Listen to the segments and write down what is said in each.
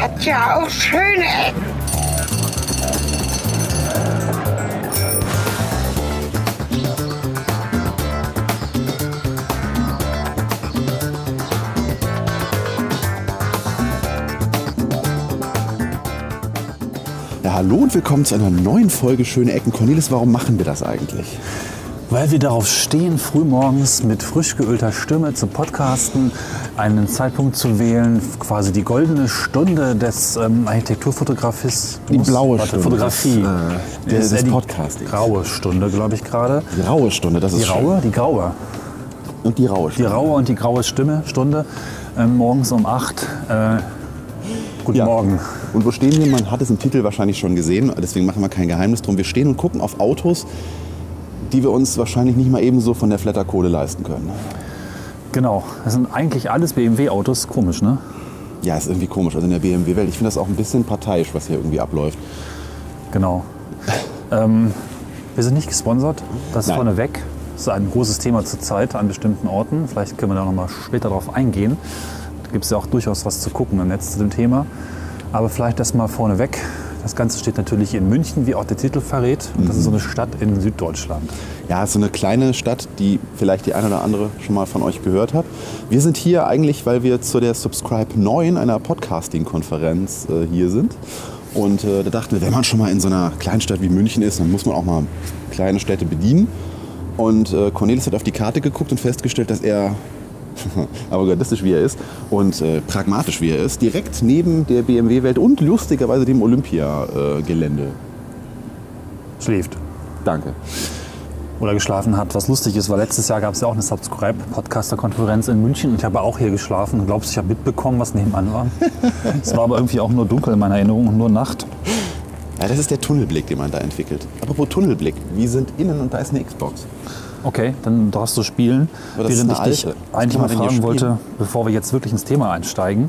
hat ja auch schöne Ecken. Ja, hallo und willkommen zu einer neuen Folge Schöne Ecken. Cornelis, warum machen wir das eigentlich? Weil wir darauf stehen, frühmorgens mit frisch geölter Stimme zu podcasten, einen Zeitpunkt zu wählen, quasi die goldene Stunde des ähm, Architekturfotografismus. Die blaue Warte, Stunde Fotografie. des, äh, Das ist des die Podcastings. Graue Stunde, glaube ich gerade. Die raue Stunde, das ist Die raue, die graue. schön. Und die raue Die Stunde. raue und die graue Stimme, Stunde, ähm, morgens um 8. Äh, guten Ja. Morgen. Und wo stehen wir? Man hat es im Titel wahrscheinlich schon gesehen, deswegen machen wir kein Geheimnis drum. Wir stehen und gucken auf Autos, die wir uns wahrscheinlich nicht mal ebenso von der Flatterkohle leisten können. Genau, das sind eigentlich alles BMW-Autos. Komisch, ne? Ja, ist irgendwie komisch. Also in der BMW-Welt, ich finde das auch ein bisschen parteiisch, was hier irgendwie abläuft. Genau. ähm, wir sind nicht gesponsert, das Nein. vorneweg. Das ist ein großes Thema zurzeit an bestimmten Orten. Vielleicht können wir da noch mal später darauf eingehen. Da gibt es ja auch durchaus was zu gucken im Netz zu dem Thema. Aber vielleicht erst mal vorneweg. Das Ganze steht natürlich in München, wie auch der Titel verrät. Und das ist so eine Stadt in Süddeutschland. Ja, es ist so eine kleine Stadt, die vielleicht die eine oder andere schon mal von euch gehört hat. Wir sind hier eigentlich, weil wir zu der Subscribe 9, einer Podcasting-Konferenz, äh, hier sind. Und äh, da dachten wir, wenn man schon mal in so einer Kleinstadt wie München ist, dann muss man auch mal kleine Städte bedienen. Und äh, Cornelis hat auf die Karte geguckt und festgestellt, dass er, avantgardistisch wie er ist und äh, pragmatisch wie er ist, direkt neben der BMW-Welt und lustigerweise dem Olympia-Gelände. Schläft. Danke. Oder geschlafen hat. Was lustig ist, weil letztes Jahr gab es ja auch eine Subscribe-Podcaster-Konferenz in München und ich habe auch hier geschlafen. Du glaubst, ich habe mitbekommen, was nebenan war? es war aber irgendwie auch nur dunkel in meiner Erinnerung und nur Nacht. Ja, das ist der Tunnelblick, den man da entwickelt. Apropos Tunnelblick, wir sind innen und da ist eine Xbox. Okay, dann darfst du spielen. Aber das Während ich dich alte. Eigentlich mal fragen wollte, bevor wir jetzt wirklich ins Thema einsteigen.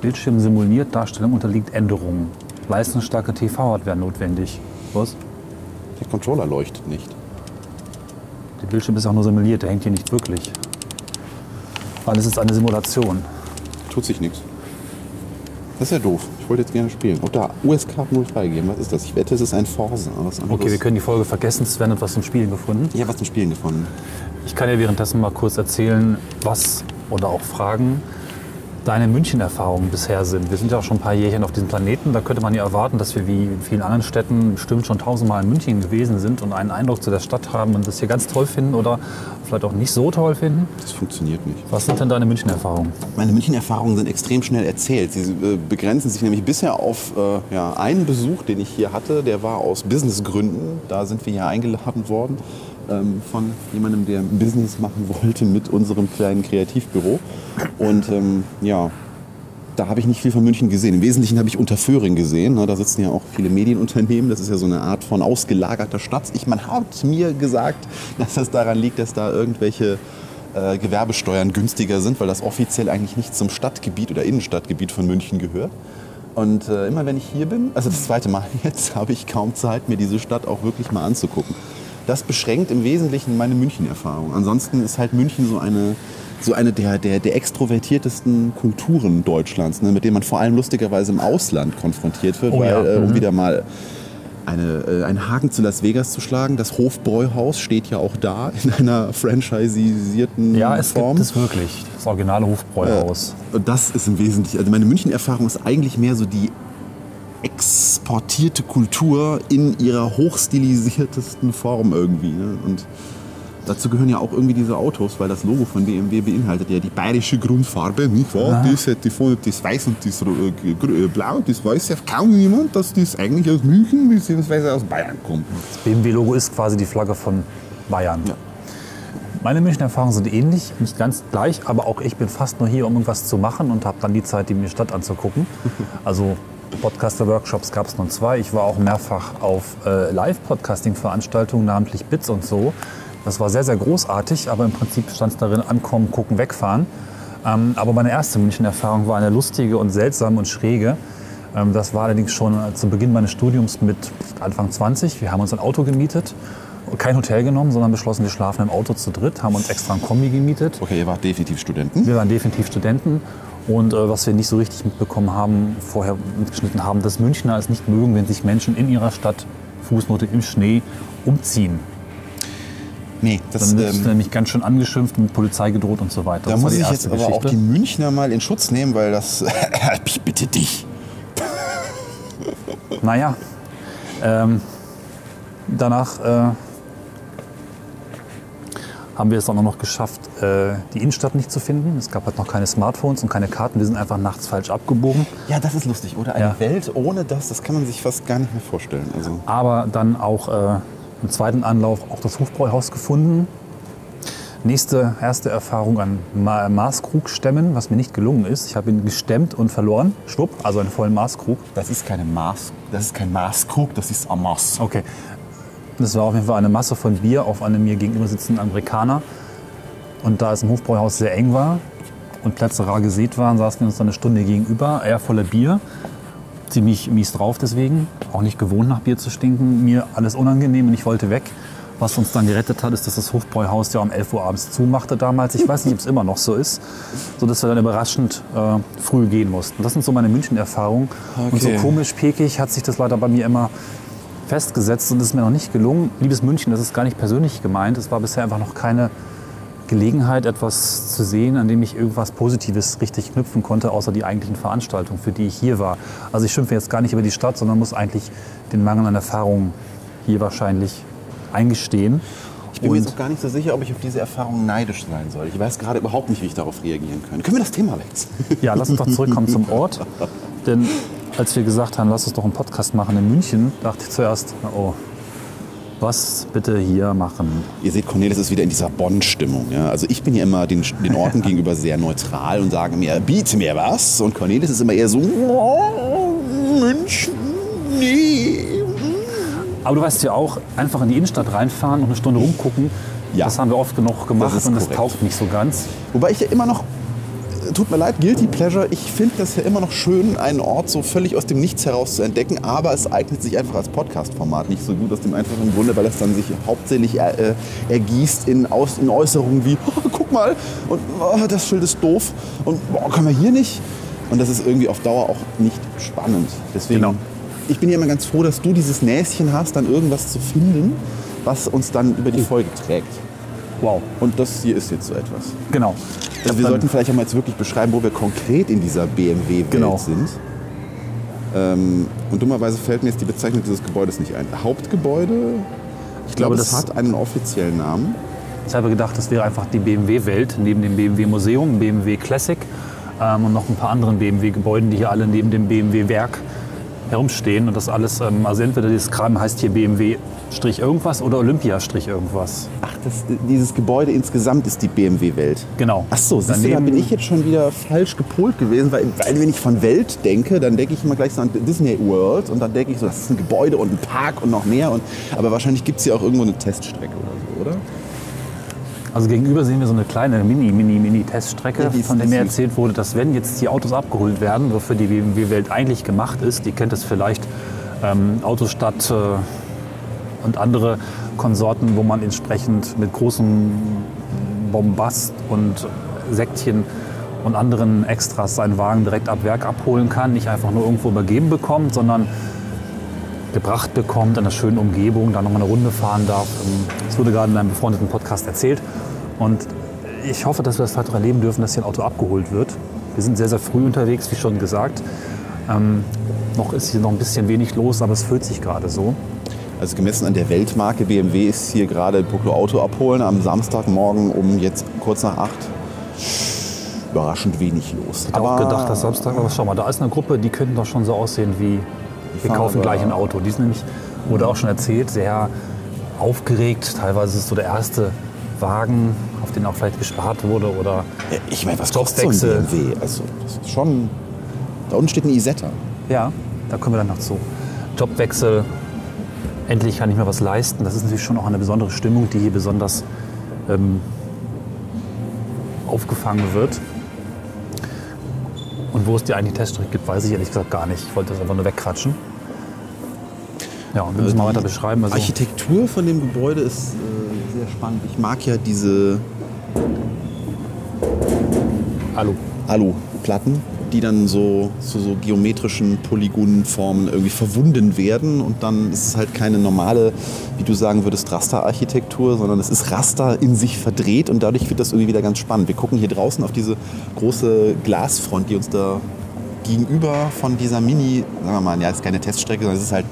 Bildschirm simuliert, Darstellung unterliegt Änderungen. Leistungsstarke TV-Hardware notwendig. Was? Der Controller leuchtet nicht. Der Bildschirm ist auch nur simuliert, der hängt hier nicht wirklich. Alles ist eine Simulation. Tut sich nichts. Das ist ja doof. Ich wollte jetzt gerne spielen. Und da USK 0 freigeben. Was ist das? Ich wette, es ist ein. Was anderes. Okay, wir können die Folge vergessen. Sven hat was zum Spielen gefunden. Ich habe was zum Spielen gefunden. Ich kann dir währenddessen mal kurz erzählen, was oder auch fragen deine München-Erfahrungen bisher sind. Wir sind ja auch schon ein paar Jährchen auf diesem Planeten. Da könnte man ja erwarten, dass wir wie in vielen anderen Städten bestimmt schon tausendmal in München gewesen sind und einen Eindruck zu der Stadt haben und das hier ganz toll finden oder vielleicht auch nicht so toll finden. Das funktioniert nicht. Was sind denn deine München-Erfahrungen? Meine München-Erfahrungen sind extrem schnell erzählt. Sie äh, begrenzen sich nämlich bisher auf äh, ja, einen Besuch, den ich hier hatte. Der war aus Businessgründen. Da sind wir hier eingeladen worden ähm, von jemandem, der Business machen wollte mit unserem kleinen Kreativbüro. Und ähm, ja, da habe ich nicht viel von München gesehen. Im Wesentlichen habe ich Unterföhring gesehen. Ne? Da sitzen ja auch viele Medienunternehmen. Das ist ja so eine Art von ausgelagerter Stadt. Ich, man hat mir gesagt, dass das daran liegt, dass da irgendwelche äh, Gewerbesteuern günstiger sind, weil das offiziell eigentlich nicht zum Stadtgebiet oder Innenstadtgebiet von München gehört. Und äh, immer wenn ich hier bin, also das zweite Mal jetzt, habe ich kaum Zeit, mir diese Stadt auch wirklich mal anzugucken. Das beschränkt im Wesentlichen meine München-Erfahrung. Ansonsten ist halt München so eine, so eine der, der, der extrovertiertesten Kulturen Deutschlands, ne, mit denen man vor allem lustigerweise im Ausland konfrontiert wird, Oh ja, weil, äh, um mhm. wieder mal eine, äh, einen Haken zu Las Vegas zu schlagen. Das Hofbräuhaus steht ja auch da in einer franchisierten Ja, es Form. gibt es wirklich. Das originale Hofbräuhaus. Und das ist im Wesentlichen, also meine München-Erfahrung ist eigentlich mehr so die exportierte Kultur in ihrer hochstilisiertesten Form irgendwie. Ne? Und dazu gehören ja auch irgendwie diese Autos, weil das Logo von BMW beinhaltet ja die bayerische Grundfarbe, nicht wahr? Das hätte vorne das Weiß und das äh, äh, Blau, das weiß ja kaum niemand, dass das eigentlich aus München bzw. aus Bayern kommt. Das BMW-Logo ist quasi die Flagge von Bayern. Ja. Meine München-Erfahrungen sind ähnlich, nicht ganz gleich, aber auch ich bin fast nur hier, um irgendwas zu machen und habe dann die Zeit, die mir Stadt anzugucken. Also Podcaster-Workshops gab es nun zwei. Ich war auch mehrfach auf äh, Live-Podcasting-Veranstaltungen, namentlich Bits und so. Das war sehr, sehr großartig, aber im Prinzip stand es darin, ankommen, gucken, wegfahren. Ähm, aber meine erste München-Erfahrung war eine lustige und seltsame und schräge. Ähm, das war allerdings schon äh, zu Beginn meines Studiums mit Anfang 20. Wir haben uns ein Auto gemietet, kein Hotel genommen, sondern beschlossen, wir schlafen im Auto zu dritt, haben uns extra ein Kombi gemietet. Okay, ihr wart definitiv Studenten. Wir waren definitiv Studenten Und äh, was wir nicht so richtig mitbekommen haben, vorher mitgeschnitten haben, dass Münchner es nicht mögen, wenn sich Menschen in ihrer Stadt, Fußnote im Schnee, umziehen. Nee, das, Dann wird ähm, nämlich ganz schön angeschimpft, mit Polizei gedroht und so weiter. da Das muss ich jetzt aber auch Geschichte. die Münchner mal in Schutz nehmen, weil das. ich bitte dich. Naja, ähm, danach äh, haben wir es auch noch geschafft, äh, die Innenstadt nicht zu finden. Es gab halt noch keine Smartphones und keine Karten. Wir sind einfach nachts falsch abgebogen. Ja, das ist lustig, oder? Eine Ja. Welt ohne das, das kann man sich fast gar nicht mehr vorstellen. Also, Aber dann auch äh, im zweiten Anlauf auch das Hofbräuhaus gefunden. Nächste, erste Erfahrung an Ma Maßkrug stemmen, was mir nicht gelungen ist. Ich habe ihn gestemmt und verloren. Schwupp, also einen vollen Maßkrug. das ist keine Maß, das ist kein Maßkrug, das ist Amas. Okay. Das war auf jeden Fall eine Masse von Bier auf einem mir gegenüber sitzenden Amerikaner. Und da es im Hofbräuhaus sehr eng war und Plätze rar gesät waren, saßen wir uns dann eine Stunde gegenüber, er voller Bier. Ziemlich mies drauf deswegen, auch nicht gewohnt nach Bier zu stinken. Mir alles unangenehm und ich wollte weg. Was uns dann gerettet hat, ist, dass das Hofbräuhaus ja um 11 Uhr abends zumachte damals. Ich weiß nicht, ob es immer noch so ist, sodass wir dann überraschend äh, früh gehen mussten. Das sind so meine München-Erfahrungen. Und so Okay. komisch pekig hat sich das leider bei mir immer festgesetzt und es ist mir noch nicht gelungen. Liebes München, das ist gar nicht persönlich gemeint. Es war bisher einfach noch keine Gelegenheit, etwas zu sehen, an dem ich irgendwas Positives richtig knüpfen konnte, außer die eigentlichen Veranstaltungen, für die ich hier war. Also ich schimpfe jetzt gar nicht über die Stadt, sondern muss eigentlich den Mangel an Erfahrung hier wahrscheinlich eingestehen. Ich bin mir jetzt Und- auch gar nicht so sicher, ob ich auf diese Erfahrung neidisch sein soll. Ich weiß gerade überhaupt nicht, wie ich darauf reagieren kann. Können wir das Thema wechseln? Ja, lass uns doch zurückkommen zum Ort. Denn als wir gesagt haben, lass uns doch einen Podcast machen in München, dachte ich zuerst, oh, was bitte hier machen? Ihr seht, Cornelis ist wieder in dieser Bonn-Stimmung. Ja? Also ich bin ja immer den, den Orten gegenüber sehr neutral und sage mir, biete mir was. Und Cornelis ist immer eher so, oh, München, nee. Aber du weißt ja auch, einfach in die Innenstadt reinfahren und eine Stunde rumgucken, Ja. das haben wir oft genug gemacht Das und das korrekt. taugt nicht so ganz. Wobei ich ja immer noch, äh, tut mir leid, Guilty Pleasure, ich finde das ja immer noch schön, einen Ort so völlig aus dem Nichts heraus zu entdecken, aber es eignet sich einfach als Podcast-Format nicht so gut aus dem einfachen Grunde, weil es dann sich hauptsächlich äh, ergießt in, aus, in Äußerungen wie, oh, guck mal, und oh, das Schild ist doof und oh, können wir hier nicht? Und das ist irgendwie auf Dauer auch nicht spannend. Deswegen, Genau. Ich bin ja immer ganz froh, dass du dieses Näschen hast, dann irgendwas zu finden, was uns dann über die Folge trägt. Wow, Und das hier ist jetzt so etwas. genau. Also wir sollten vielleicht auch mal jetzt wirklich beschreiben, wo wir konkret in dieser BMW-Welt Genau. sind. Ähm, und dummerweise fällt mir jetzt die Bezeichnung dieses Gebäudes nicht ein. Hauptgebäude? Ich glaube, glaube, das, das- hat einen offiziellen Namen. Ich habe gedacht, das wäre einfach die BMW-Welt, neben dem BMW-Museum, BMW Classic ähm, und noch ein paar anderen BMW-Gebäuden, die hier alle neben dem BMW-Werk herumstehen. Und das alles, ähm, also entweder dieses Kram heißt hier BMW-Strich irgendwas oder Olympia-Strich irgendwas. Ach, das, dieses Gebäude insgesamt ist die BMW-Welt. Genau. Ach so, siehst du, da Daneben- bin ich jetzt schon wieder falsch gepolt gewesen, weil, weil wenn ich von Welt denke, dann denke ich immer gleich so an Disney World und dann denke ich so, das ist ein Gebäude und ein Park und noch mehr. Und, aber wahrscheinlich gibt es hier auch irgendwo eine Teststrecke oder so, oder? Also gegenüber sehen wir so eine kleine Mini, Mini, Mini-Teststrecke, von der mir erzählt wurde, dass wenn jetzt die Autos abgeholt werden, wofür die BMW-Welt eigentlich gemacht ist, die kennt es vielleicht, ähm, Autostadt äh, und andere Konsorten, wo man entsprechend mit großem Bombast und Säckchen und anderen Extras seinen Wagen direkt ab Werk abholen kann, nicht einfach nur irgendwo übergeben bekommt, sondern gebracht bekommt, in einer schönen Umgebung, da nochmal eine Runde fahren darf. Ähm, Das wurde gerade in einem befreundeten Podcast erzählt. Und ich hoffe, dass wir das vielleicht auch erleben dürfen, dass hier ein Auto abgeholt wird. Wir sind sehr, sehr früh unterwegs, wie schon gesagt. Ähm, noch ist hier noch ein bisschen wenig los, aber es fühlt sich gerade so. Also gemessen an der Weltmarke BMW ist hier gerade Bucklo Auto abholen am Samstagmorgen um jetzt kurz nach acht. Überraschend wenig los. Ich hätte auch gedacht, dass Samstag, aber schau mal, da ist eine Gruppe, die könnten doch schon so aussehen wie, wir kaufen gleich ein Auto. Die ist nämlich, wurde auch schon erzählt, sehr aufgeregt. Teilweise ist es so der erste Wagen, auf den auch vielleicht gespart wurde oder Ja, Ich meine, was kostet so ein. BMW? Also, das ist schon. Da unten steht ein Isetta. Ja, da kommen wir dann noch zu. Jobwechsel, endlich kann ich mir was leisten. Das ist natürlich schon auch eine besondere Stimmung, die hier besonders ähm, aufgefangen wird. Und wo es die eigentlich Teststrecke gibt, weiß ich ehrlich gesagt gar nicht. Ich wollte das einfach nur wegquatschen. Ja, und wir müssen mal weiter beschreiben. Also, Architektur von dem Gebäude ist äh, sehr spannend. Ich mag ja diese. Alu, Platten, die dann so zu so, geometrischen Polygonenformen irgendwie verwunden werden und dann ist es halt keine normale, wie du sagen würdest, Rasterarchitektur, sondern es ist Raster in sich verdreht und dadurch wird das irgendwie wieder ganz spannend. Wir gucken hier draußen auf diese große Glasfront, die uns da gegenüber von dieser Mini, sagen wir mal, ja, ist keine Teststrecke, sondern es ist halt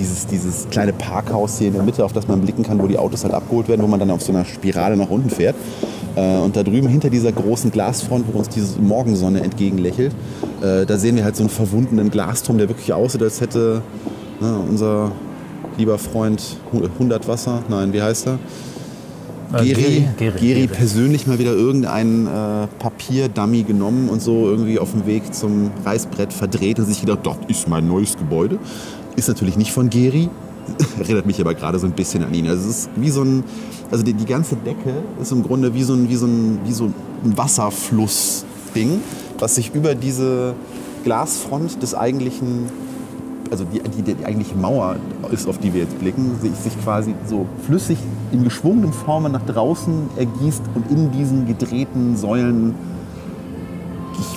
dieses, dieses kleine Parkhaus hier in der Mitte, auf das man blicken kann, wo die Autos halt abgeholt werden, wo man dann auf so einer Spirale nach unten fährt. Äh, und da drüben hinter dieser großen Glasfront, wo uns diese Morgensonne entgegenlächelt, äh, da sehen wir halt so einen verwundenen Glasturm, der wirklich aussieht, als hätte ne, unser lieber Freund 100 Wasser, nein, wie heißt er? Äh, Geri, Geri, Geri, persönlich mal wieder irgendeinen äh, Papierdummy genommen und so irgendwie auf dem Weg zum Reißbrett verdreht und sich gedacht, das ist mein neues Gebäude. Ist natürlich nicht von Geri, erinnert mich aber gerade so ein bisschen an ihn. Also es ist wie so ein, also die, die ganze Decke ist im Grunde wie so ein, wie so ein, wie so ein Wasserflussding, was sich über diese Glasfront des eigentlichen, also die, die, die eigentliche Mauer ist, auf die wir jetzt blicken, sich, sich quasi so flüssig in geschwungenen Formen nach draußen ergießt und in diesen gedrehten Säulen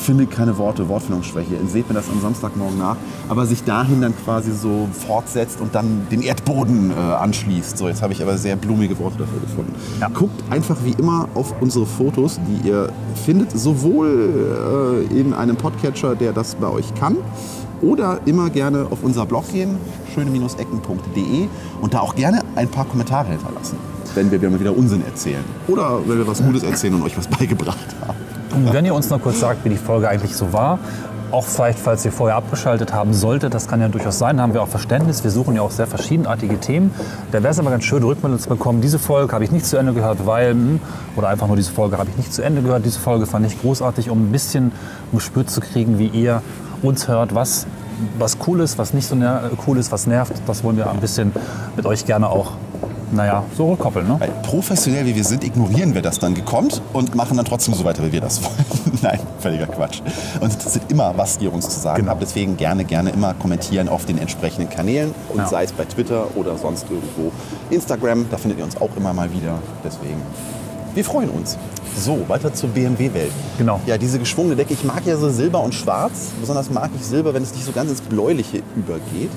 finde keine Worte, Wortfindungsschwäche. Seht mir das am Samstagmorgen nach. Aber sich dahin dann quasi so fortsetzt und dann den Erdboden äh, anschließt. So, jetzt habe ich aber sehr blumige Worte dafür gefunden. Ja. Guckt einfach wie immer auf unsere Fotos, die ihr findet, sowohl äh, in einem Podcatcher, der das bei euch kann, oder immer gerne auf unser Blog gehen, schöne-ecken.de und da auch gerne ein paar Kommentare hinterlassen, wenn wir mal wieder Unsinn erzählen. Oder wenn wir was Gutes erzählen und euch was beigebracht haben. Wenn ihr uns noch kurz sagt, wie die Folge eigentlich so war, auch vielleicht, falls ihr vorher abgeschaltet haben solltet, das kann ja durchaus sein, haben wir auch Verständnis. Wir suchen ja auch sehr verschiedenartige Themen. Da wäre es aber ganz schön, Rückmeldung zu bekommen. Diese Folge habe ich nicht zu Ende gehört, weil, hm, oder einfach nur diese Folge habe ich nicht zu Ende gehört. Diese Folge fand ich großartig, um ein bisschen ein Gespür zu kriegen, wie ihr uns hört, was, was cool ist, was nicht so cool ist, was nervt. Das wollen wir ein bisschen mit euch gerne auch, naja, so rückkoppeln. Ne? Weil professionell wie wir sind, ignorieren wir das dann gekonnt und machen dann trotzdem so weiter, wie wir das wollen. Nein, völliger Quatsch. Uns interessiert immer, was ihr uns zu sagen Genau. habt. Deswegen gerne, gerne immer kommentieren auf den entsprechenden Kanälen. Und Ja. sei es bei Twitter oder sonst irgendwo. Instagram, da findet ihr uns auch immer mal wieder. Deswegen, wir freuen uns. So, weiter zur BMW-Welt. Genau. Ja, diese geschwungene Decke. Ich mag ja so Silber und Schwarz. Besonders mag ich Silber, wenn es nicht so ganz ins Bläuliche übergeht.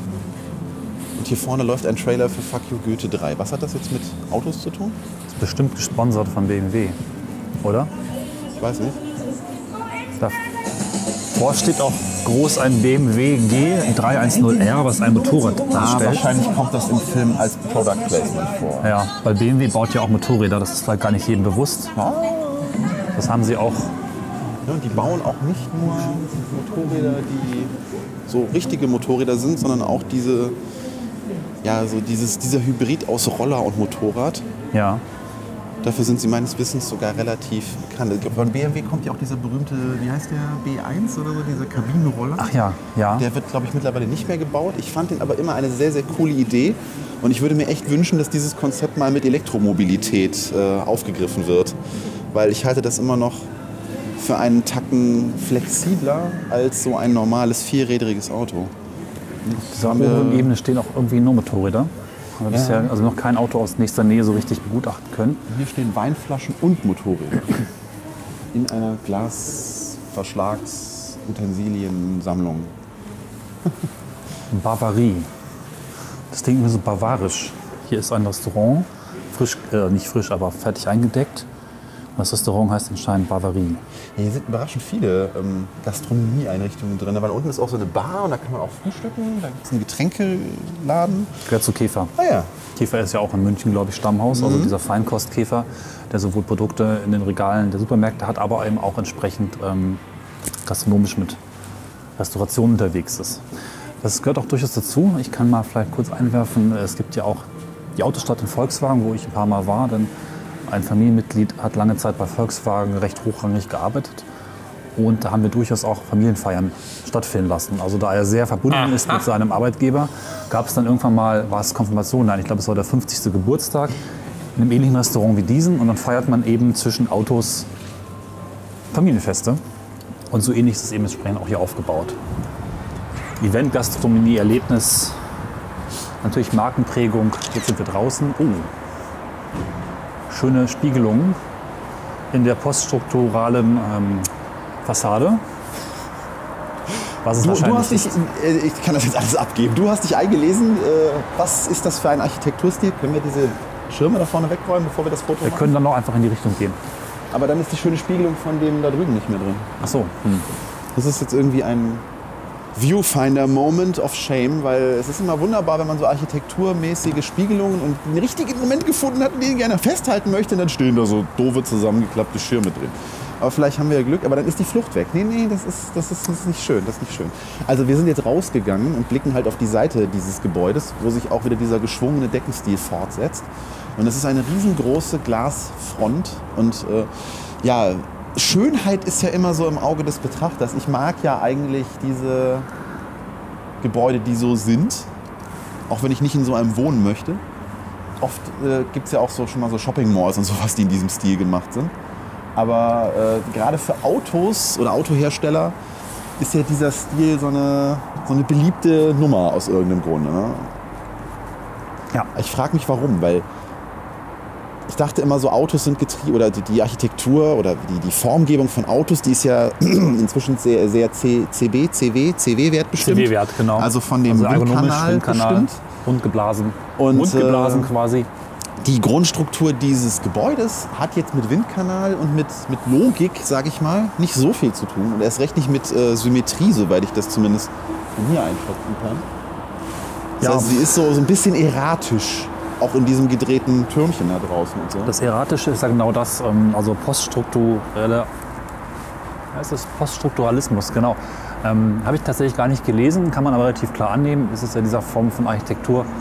Und hier vorne läuft ein Trailer für Fuck You Goethe 3. Was hat das jetzt mit Autos zu tun? Ist bestimmt gesponsert von BMW, oder? Ich weiß nicht. Davor steht auch groß ein BMW G310R, was ein Motorrad Ah, darstellt. wahrscheinlich kommt das im Film als Product Placement vor. Ja, weil BMW baut ja auch Motorräder, das ist vielleicht gar nicht jedem bewusst. Ah. Das haben sie auch Ja, und die bauen auch nicht nur Motorräder, die so richtige Motorräder sind, sondern auch diese, ja, so dieses, dieser Hybrid aus Roller und Motorrad. Ja, Dafür sind sie meines Wissens sogar relativ bekannt. Von BMW kommt ja auch dieser berühmte, wie heißt der, B1 oder so, dieser Kabinenroller. ach ja, ja. Der wird, glaube ich, mittlerweile nicht mehr gebaut. Ich fand den aber immer eine sehr, sehr coole Idee. Und ich würde mir echt wünschen, dass dieses Konzept mal mit Elektromobilität äh, aufgegriffen wird. Weil ich halte das immer noch für einen Tacken flexibler als so ein normales vierrädriges Auto. Dieser haben wir- Ebene stehen auch irgendwie nur Motorräder. Aber bisher also noch kein Auto aus nächster Nähe so richtig begutachten können. Hier stehen Weinflaschen und Motorräder. In einer Glasverschlagsutensilien-Sammlung. Bavarie. Das klingt mir so bavarisch. Hier ist ein Restaurant, frisch, äh, nicht frisch, aber fertig eingedeckt. Das Restaurant heißt anscheinend Bavarie. Ja, hier sind überraschend viele ähm, Gastronomieeinrichtungen drin, weil unten ist auch so eine Bar und da kann man auch frühstücken. Da gibt es einen Getränkeladen. Gehört zu Käfer. Ah ja, Käfer ist ja auch in München, glaube ich, Stammhaus. Also dieser Feinkostkäfer, der sowohl Produkte in den Regalen der Supermärkte hat, aber eben auch entsprechend ähm, gastronomisch mit Restauration unterwegs ist. Das gehört auch durchaus dazu. Ich kann mal vielleicht kurz einwerfen, es gibt ja auch die Autostadt in Volkswagen, wo ich ein paar Mal war, denn ein Familienmitglied hat lange Zeit bei Volkswagen recht hochrangig gearbeitet. Und da haben wir durchaus auch Familienfeiern stattfinden lassen. Also da er sehr verbunden ist mit seinem Arbeitgeber, gab es dann irgendwann mal, war es Konfirmation, nein, ich glaube es war der 50. Geburtstag, in einem ähnlichen Restaurant wie diesem. Und dann feiert man eben zwischen Autos Familienfeste. Und so ähnlich ist es eben entsprechend auch hier aufgebaut. Event, Gastronomie, Erlebnis, natürlich Markenprägung. Jetzt sind wir draußen. Oh, schöne Spiegelung in der poststrukturalen ähm, Fassade. was es Du, du hast dich, ist. äh, ich kann das jetzt alles abgeben. Du hast dich eingelesen. Äh, was ist das für ein Architekturstil? Können wir diese Schirme da vorne wegräumen, bevor wir das Foto Wir machen? können dann noch einfach in die Richtung gehen. Aber dann ist die schöne Spiegelung von dem da drüben nicht mehr drin. Ach so. Hm. Das ist jetzt irgendwie ein Viewfinder Moment of Shame, weil es ist immer wunderbar, wenn man so architekturmäßige Spiegelungen und den richtigen Moment gefunden hat, den gerne festhalten möchte, dann stehen da so doofe zusammengeklappte Schirme drin. Aber vielleicht haben wir ja Glück, aber dann ist die Flucht weg. Nee, nee, das ist, das ist, das ist nicht schön, das ist nicht schön. Also wir sind jetzt rausgegangen und blicken halt auf die Seite dieses Gebäudes, wo sich auch wieder dieser geschwungene Deckenstil fortsetzt. Und es ist eine riesengroße Glasfront und äh, ja, Schönheit ist ja immer so im Auge des Betrachters. Ich mag ja eigentlich diese Gebäude, die so sind, auch wenn ich nicht in so einem wohnen möchte. Oft äh, gibt es ja auch so schon mal so Shopping Malls und sowas, die in diesem Stil gemacht sind. Aber äh, gerade für Autos oder Autohersteller ist ja dieser Stil so eine, so eine beliebte Nummer aus irgendeinem Grunde. Ne? Ja. Ich frage mich warum, weil ich dachte immer so Autos sind getrieben oder die, die Architektur oder die, die Formgebung von Autos, die ist ja inzwischen sehr, sehr C, CB, CW, CW-Wert bestimmt. CW-Wert, genau. Also von dem also Windkanal, Windkanal bestimmt. Rundgeblasen. Und, Rundgeblasen äh, quasi. Die Grundstruktur dieses Gebäudes hat jetzt mit Windkanal und mit, mit Logik, sage ich mal, nicht so viel zu tun. Und erst recht nicht mit äh, Symmetrie, soweit ich das zumindest von hier einschätzen kann. Ja. heißt, sie ist so, so ein bisschen erratisch, auch in diesem gedrehten Türmchen da draußen und so. Das Erratische ist ja genau das, ähm, also poststrukturelle, heißt das Poststrukturalismus, genau. Ähm, Habe ich tatsächlich gar nicht gelesen, kann man aber relativ klar annehmen. Es ist ja dieser Form von Architekturstil,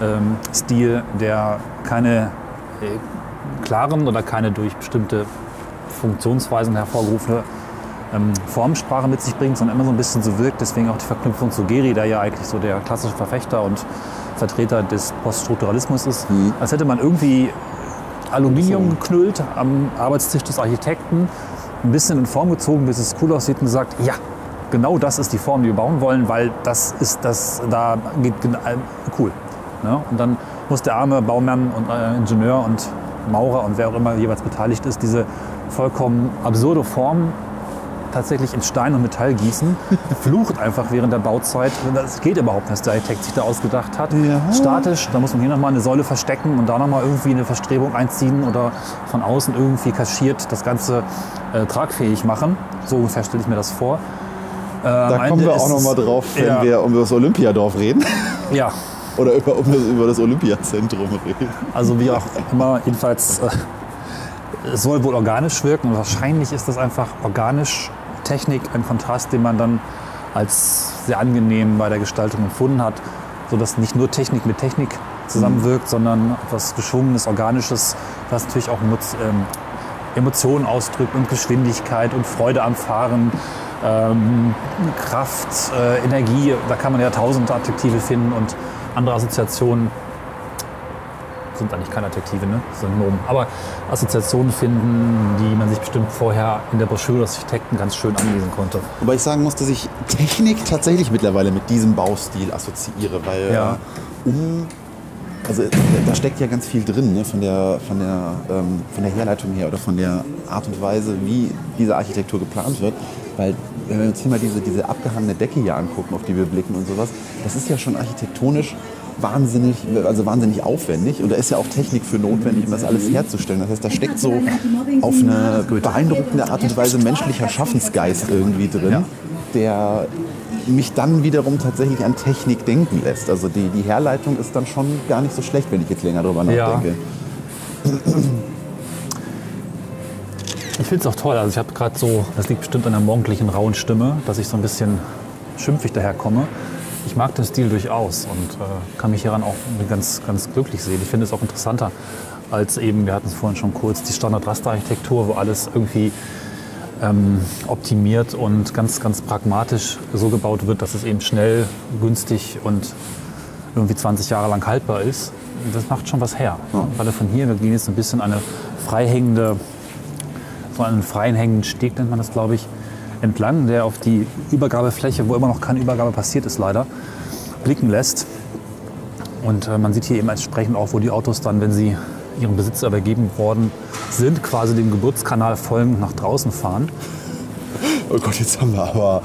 ähm, der keine äh, klaren oder keine durch bestimmte Funktionsweisen hervorgerufene ähm, Formensprache mit sich bringt, sondern immer so ein bisschen so wirkt. Deswegen auch die Verknüpfung zu Gehry, der ja eigentlich so der klassische Verfechter und Vertreter des Poststrukturalismus ist. Als hätte man irgendwie Aluminium geknüllt am Arbeitstisch des Architekten, ein bisschen in Form gezogen, bis es cool aussieht und gesagt, ja, genau das ist die Form, die wir bauen wollen, weil das ist das, da geht äh, cool. Ne? Und dann muss der arme Baumann und äh, Ingenieur und Maurer und wer auch immer jeweils beteiligt ist, diese vollkommen absurde Form tatsächlich in Stein und Metall gießen, flucht einfach während der Bauzeit. Das geht überhaupt nicht, was der Architekt sich da ausgedacht hat. Ja. Statisch, da muss man hier nochmal eine Säule verstecken und da nochmal irgendwie eine Verstrebung einziehen oder von außen irgendwie kaschiert das Ganze äh, tragfähig machen. So ungefähr stelle ich mir das vor. Äh, da kommen wir auch noch es- mal drauf, wenn ja, wir um das Olympiadorf reden. Ja, Oder über, um das, über das Olympiazentrum reden. Also wie auch immer, jedenfalls, äh, es soll wohl organisch wirken und wahrscheinlich ist das einfach organisch Technik, ein Kontrast, den man dann als sehr angenehm bei der Gestaltung empfunden hat, sodass nicht nur Technik mit Technik zusammenwirkt, sondern etwas Geschwungenes, Organisches, was natürlich auch ähm, Emotionen ausdrückt und Geschwindigkeit und Freude am Fahren, ähm, Kraft, äh, Energie, da kann man ja tausend Adjektive finden und andere Assoziationen sind eigentlich keine Adjektive, ne? Synomen. Aber Assoziationen finden, die man sich bestimmt vorher in der Broschüre des Architekten ganz schön anlesen konnte. Wobei ich sagen muss, dass ich Technik tatsächlich mittlerweile mit diesem Baustil assoziiere, weil Ja. äh, um also da steckt ja ganz viel drin, ne? von, der, von, der, ähm, von der Herleitung her oder von der Art und Weise, wie diese Architektur geplant wird. Weil wenn wir uns hier mal diese, diese abgehangene Decke hier angucken, auf die wir blicken und sowas, das ist ja schon architektonisch wahnsinnig, also wahnsinnig aufwendig und da ist ja auch Technik für notwendig, um das alles herzustellen. Das heißt, da steckt so auf eine beeindruckende Art und Weise menschlicher Schaffensgeist irgendwie drin, Ja. der mich dann wiederum tatsächlich an Technik denken lässt. Also die, die Herleitung ist dann schon gar nicht so schlecht, wenn ich jetzt länger drüber Ja. nachdenke. Ich finde es auch toll. Also ich habe gerade so, das liegt bestimmt an der morgendlichen rauen Stimme, dass ich so ein bisschen schimpfig daherkomme. Ich mag den Stil durchaus und äh, kann mich hieran auch ganz, ganz glücklich sehen. Ich finde es auch interessanter als eben, wir hatten es vorhin schon kurz, die Standard-Raster-Architektur, wo alles irgendwie ähm, optimiert und ganz, ganz pragmatisch so gebaut wird, dass es eben schnell, günstig und irgendwie 20 Jahre lang haltbar ist. Das macht schon was her. Gerade von hier, wir gehen jetzt ein bisschen eine freihängende, so einen freien hängenden Steg nennt man das, glaube ich, entlang, der auf die Übergabefläche, wo immer noch keine Übergabe passiert ist, leider, blicken lässt. Und äh, man sieht hier eben entsprechend auch, wo die Autos dann, wenn sie ihrem Besitzer übergeben worden sind, quasi dem Geburtskanal folgend nach draußen fahren. Oh Gott, jetzt haben wir aber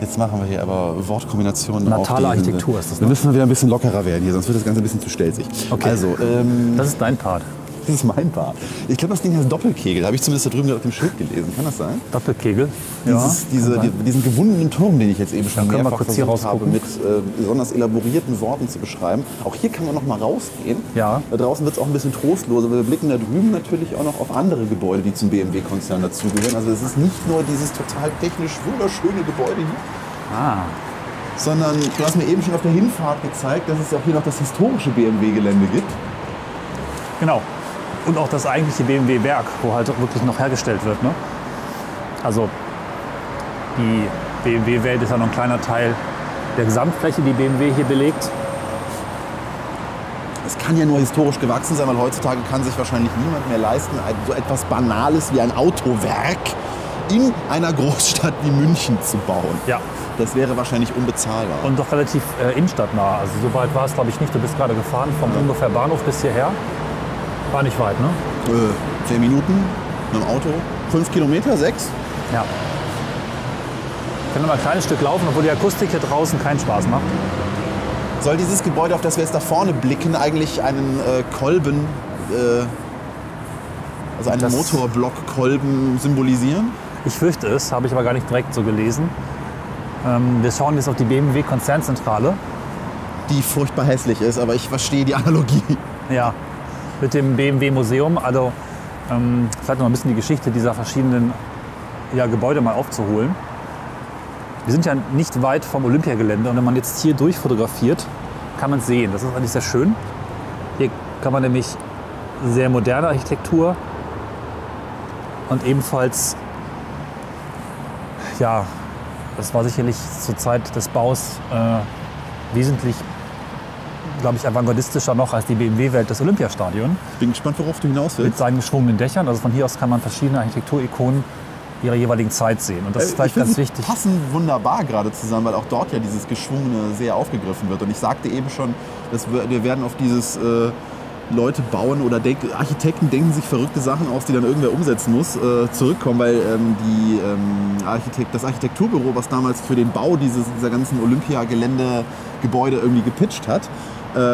Jetzt machen wir hier aber Wortkombinationen. Natale Architektur ist das, Wir ne? müssen mal wieder ein bisschen lockerer werden hier, sonst wird das Ganze ein bisschen zu stelzig. Okay. Also, ähm, Das ist dein Part. Das ist mein Part. Ich glaube, das Ding heißt Doppelkegel. Habe ich zumindest da drüben auf dem Schild gelesen. Kann das sein? Doppelkegel. Dieses, diese, kann sein. die, diesen gewundenen Turm, den ich jetzt eben schon mehrfach kurz hier versucht habe, mit äh, besonders elaborierten Worten zu beschreiben. Auch hier kann man noch mal rausgehen. Ja. Da draußen wird es auch ein bisschen trostloser. weil Wir blicken da drüben natürlich auch noch auf andere Gebäude, die zum BMW-Konzern dazugehören. Also es ist nicht nur dieses total technisch wunderschöne Gebäude hier, Ah, sondern du hast mir eben schon auf der Hinfahrt gezeigt, dass es auch hier noch das historische BMW-Gelände gibt. genau. Und auch das eigentliche BMW-Werk, wo halt wirklich noch hergestellt wird. Ne? Also die BMW-Welt ist ja noch ein kleiner Teil der Gesamtfläche, die BMW hier belegt. Es kann ja nur historisch gewachsen sein, weil heutzutage kann sich wahrscheinlich niemand mehr leisten, so etwas Banales wie ein Autowerk in einer Großstadt wie München zu bauen. Ja. Das wäre wahrscheinlich unbezahlbar. Und doch relativ äh, innenstadtnah. Also so weit war es, glaube ich, nicht. Du bist gerade gefahren vom ungefähr Bahnhof bis hierher. War nicht weit, ne? äh, zehn Minuten mit dem Auto, fünf Kilometer, sechs. Ja. Können wir mal ein kleines Stück laufen, obwohl die Akustik hier draußen keinen Spaß macht. Soll dieses Gebäude, auf das wir jetzt da vorne blicken, eigentlich einen äh, Kolben, äh, also einen Motorblock-Kolben symbolisieren? Ich fürchte es, habe ich aber gar nicht direkt so gelesen. Ähm, wir schauen jetzt auf die BMW-Konzernzentrale. Die furchtbar hässlich ist, aber ich verstehe die Analogie. Ja, mit dem BMW-Museum. Also ähm, vielleicht noch ein bisschen die Geschichte dieser verschiedenen ja, Gebäude mal aufzuholen. Wir sind ja nicht weit vom Olympiagelände und wenn man jetzt hier durchfotografiert, kann man es sehen. Das ist eigentlich sehr schön. Hier kann man nämlich sehr moderne Architektur und ebenfalls, ja, das war sicherlich zur Zeit des Baus äh, wesentlich, glaube ich, avantgardistischer noch als die BMW-Welt des Olympiastadions Bin gespannt, worauf du hinaus mit willst. seinen geschwungenen Dächern. Also von hier aus kann man verschiedene Architekturikonen ihrer jeweiligen Zeit sehen. Und das ist Äh, vielleicht ich finde, ganz wichtig. passen wunderbar gerade zusammen, weil auch dort ja dieses Geschwungene sehr aufgegriffen wird. Und ich sagte eben schon, dass wir, wir werden auf dieses äh, Leute bauen oder denk, Architekten denken sich verrückte Sachen aus, die dann irgendwer umsetzen muss, äh, zurückkommen, weil ähm, die, ähm, Architekt, das Architekturbüro, was damals für den Bau dieses, dieser ganzen Olympiagelände-Gebäude irgendwie gepitcht hat,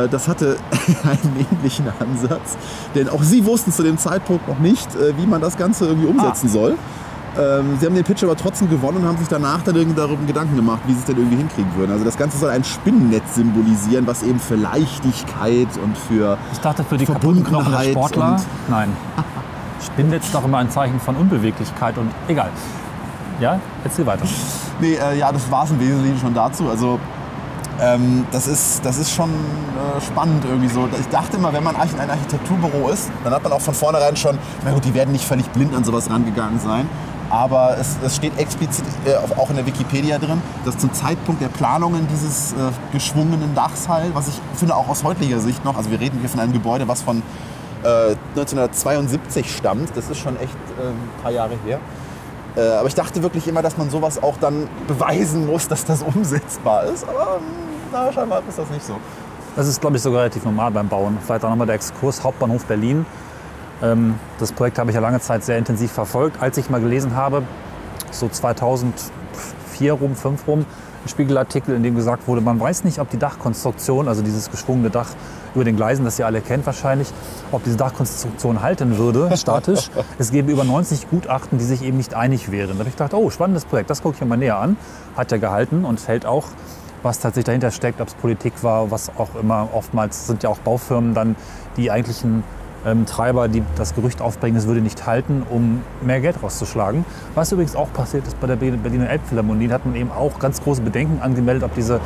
das hatte einen ähnlichen Ansatz. Denn auch sie wussten zu dem Zeitpunkt noch nicht, äh, wie man das Ganze irgendwie umsetzen soll. Ähm, sie haben den Pitch aber trotzdem gewonnen und haben sich danach dann irgendwie darüber Gedanken gemacht, wie sie es denn irgendwie hinkriegen würden. Also das Ganze soll ein Spinnennetz symbolisieren, was eben für Leichtigkeit und für Ich dachte für die Knochen der Verbundenheit Sportler. Nein. Spinnnetz ist doch immer ein Zeichen von Unbeweglichkeit und egal. Ja, erzähl weiter. Nee, äh, ja, das war es im Wesentlichen schon dazu. Also ähm, das, ist, das ist schon äh, spannend irgendwie so. Ich dachte immer, wenn man in ein Architekturbüro ist, dann hat man auch von vornherein schon, na gut, die werden nicht völlig blind an sowas rangegangen sein. Aber es, es steht explizit äh, auch in der Wikipedia drin, dass zum Zeitpunkt der Planungen dieses äh, geschwungenen Dachs halt, was ich finde auch aus heutiger Sicht noch, also wir reden hier von einem Gebäude, was von äh, 1972 stammt, das ist schon echt äh, ein paar Jahre her. Äh, aber ich dachte wirklich immer, dass man sowas auch dann beweisen muss, dass das umsetzbar ist. Aber ähm, na, scheinbar ist das nicht so. Das ist, glaube ich, sogar relativ normal beim Bauen. Vielleicht auch nochmal der Exkurs Hauptbahnhof Berlin. Ähm, das Projekt habe ich ja lange Zeit sehr intensiv verfolgt. Als ich mal gelesen habe, so 2004 rum, 5 rum, Spiegelartikel, in dem gesagt wurde, man weiß nicht, ob die Dachkonstruktion, also dieses geschwungene Dach über den Gleisen, das ihr alle kennt wahrscheinlich, ob diese Dachkonstruktion halten würde, statisch. es gäbe über 90 Gutachten, die sich eben nicht einig wären. Da habe ich gedacht, oh, spannendes Projekt, das gucke ich mir mal näher an. Hat ja gehalten und hält auch was tatsächlich dahinter steckt, ob es Politik war, was auch immer. Oftmals sind ja auch Baufirmen dann die eigentlichen ähm, Treiber, die das Gerücht aufbringen, es würde nicht halten, um mehr Geld rauszuschlagen. Was übrigens auch passiert ist bei der Be- Berliner Elbphilharmonie, da hat man eben auch ganz große Bedenken angemeldet, ob diese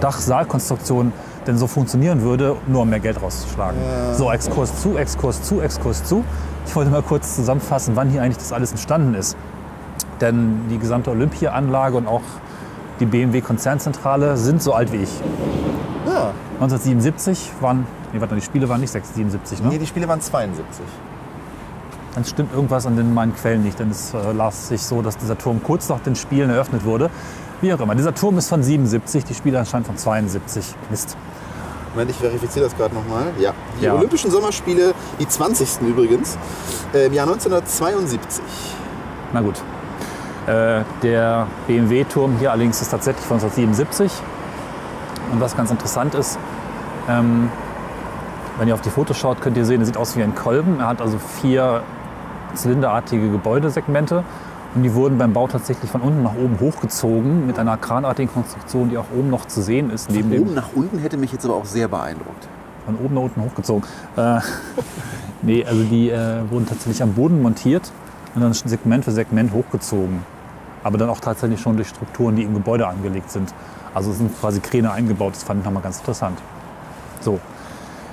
Dachsaalkonstruktion denn so funktionieren würde, nur um mehr Geld rauszuschlagen. So, Exkurs zu, Exkurs zu, Exkurs zu. Ich wollte mal kurz zusammenfassen, wann hier eigentlich das alles entstanden ist. Denn die gesamte Olympiaanlage und auch die BMW-Konzernzentrale sind so alt wie ich. Ja. 1977 waren, nee, warte, die Spiele waren nicht 76, ne? Nee, die Spiele waren 72. Dann stimmt irgendwas an den, meinen Quellen nicht, denn es äh, las sich so, dass dieser Turm kurz nach den Spielen eröffnet wurde. Wie auch immer, dieser Turm ist von 77, die Spiele anscheinend von 72. Mist. Moment, ich verifiziere das gerade nochmal. Ja. Die Ja. Olympischen Sommerspiele, die 20. übrigens, äh, im Jahr 1972. Na gut. Äh, der BMW-Turm hier allerdings ist tatsächlich von 1977. Und was ganz interessant ist, ähm, wenn ihr auf die Fotos schaut, könnt ihr sehen, er sieht aus wie ein Kolben. Er hat also vier zylinderartige Gebäudesegmente. Und die wurden beim Bau tatsächlich von unten nach oben hochgezogen mit einer kranartigen Konstruktion, die auch oben noch zu sehen ist. Neben Von dem oben nach unten hätte mich jetzt aber auch sehr beeindruckt. von oben nach unten hochgezogen. Äh, nee, also die äh, wurden tatsächlich am Boden montiert und dann Segment für Segment hochgezogen. Aber dann auch tatsächlich schon durch Strukturen, die im Gebäude angelegt sind. Also es sind quasi Kräne eingebaut. Das fand ich nochmal ganz interessant. So.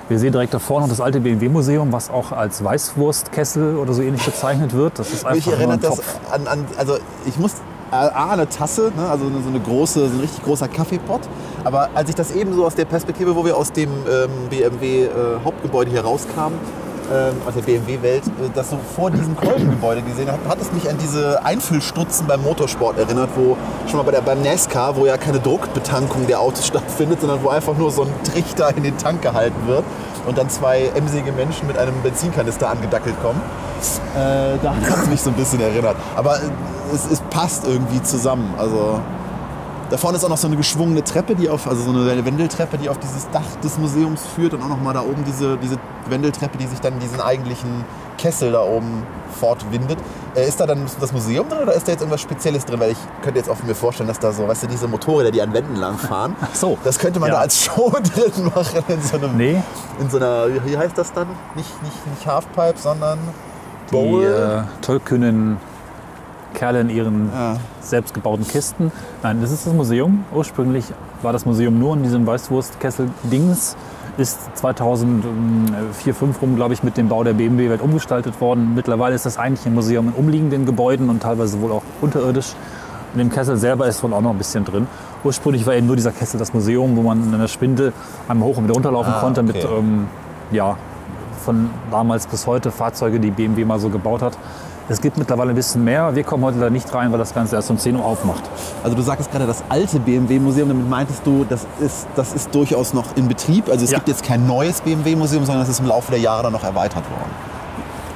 Wir sehen direkt davor noch das alte BMW-Museum, was auch als Weißwurstkessel oder so ähnlich bezeichnet wird. Das ist Mich einfach ein erinnert das an, an, also ich muss, äh, A, eine Tasse, ne, also so eine große, so ein richtig großer Kaffeepott. Aber als ich das eben so aus der Perspektive, wo wir aus dem ähm, BMW äh, Hauptgebäude hier rauskamen, ähm, aus der BMW-Welt, äh, das so vor diesem Kolbengebäude gesehen habe, hat es mich an diese Einfüllstutzen beim Motorsport erinnert, wo schon mal bei der, beim NASCAR, wo ja keine Druckbetankung der Autos stattfindet, sondern wo einfach nur so ein Trichter in den Tank gehalten wird und dann zwei emsige Menschen mit einem Benzinkanister angedackelt kommen. Äh, da hat es mich so ein bisschen erinnert. Aber äh, es, es passt irgendwie zusammen. Also da vorne ist auch noch so eine geschwungene Treppe, die auf, also so eine Wendeltreppe, die auf dieses Dach des Museums führt und auch noch mal da oben diese, diese Wendeltreppe, die sich dann in diesen eigentlichen Kessel da oben fortwindet. Äh, ist da dann das Museum drin oder ist da jetzt irgendwas Spezielles drin? Weil ich könnte jetzt auch mir vorstellen, dass da so, weißt du, diese Motorräder, die an Wänden lang fahren. Ach so. Das könnte man Ja. da als Show drin machen in so einem, Nee, in so einer, wie heißt das dann? Nicht, nicht, nicht Halfpipe, sondern die äh, tollkühnen Kerle in ihren Ja. selbstgebauten Kisten. Nein, das ist das Museum. Ursprünglich war das Museum nur in diesem Weißwurstkessel-Dings. Ist 2004, 5 rum, glaube ich, mit dem Bau der BMW-Welt umgestaltet worden. Mittlerweile ist das eigentlich ein Museum in umliegenden Gebäuden und teilweise wohl auch unterirdisch. In dem Kessel selber ist wohl auch noch ein bisschen drin. Ursprünglich war eben nur dieser Kessel das Museum, wo man in einer Spindel einmal hoch und wieder runterlaufen Ah, konnte mit okay. ähm, ja, von damals bis heute Fahrzeuge, die BMW mal so gebaut hat. Es gibt mittlerweile ein bisschen mehr. Wir kommen heute da nicht rein, weil das Ganze erst um 10 Uhr aufmacht. Also du sagtest gerade das alte BMW-Museum, damit meintest du, das ist, das ist durchaus noch in Betrieb. Also es Ja. gibt jetzt kein neues BMW-Museum, sondern es ist im Laufe der Jahre dann noch erweitert worden.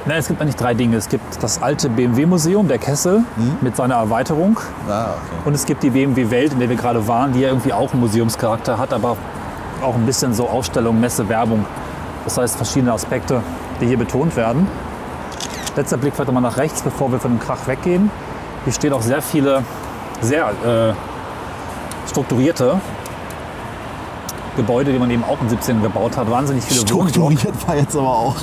Nein, es gibt eigentlich drei Dinge. Es gibt das alte BMW-Museum, der Kessel, mit seiner Erweiterung. Ah, okay. Und es gibt die BMW Welt, in der wir gerade waren, die ja irgendwie auch einen Museumscharakter hat, aber auch ein bisschen so Ausstellung, Messe, Werbung. Das heißt verschiedene Aspekte, die hier betont werden. Letzter Blick vielleicht nochmal nach rechts, bevor wir von dem Krach weggehen. Hier stehen auch sehr viele, sehr äh, strukturierte Gebäude, die man eben auch in 17 gebaut hat. Wahnsinnig viele. Strukturiert war jetzt aber auch.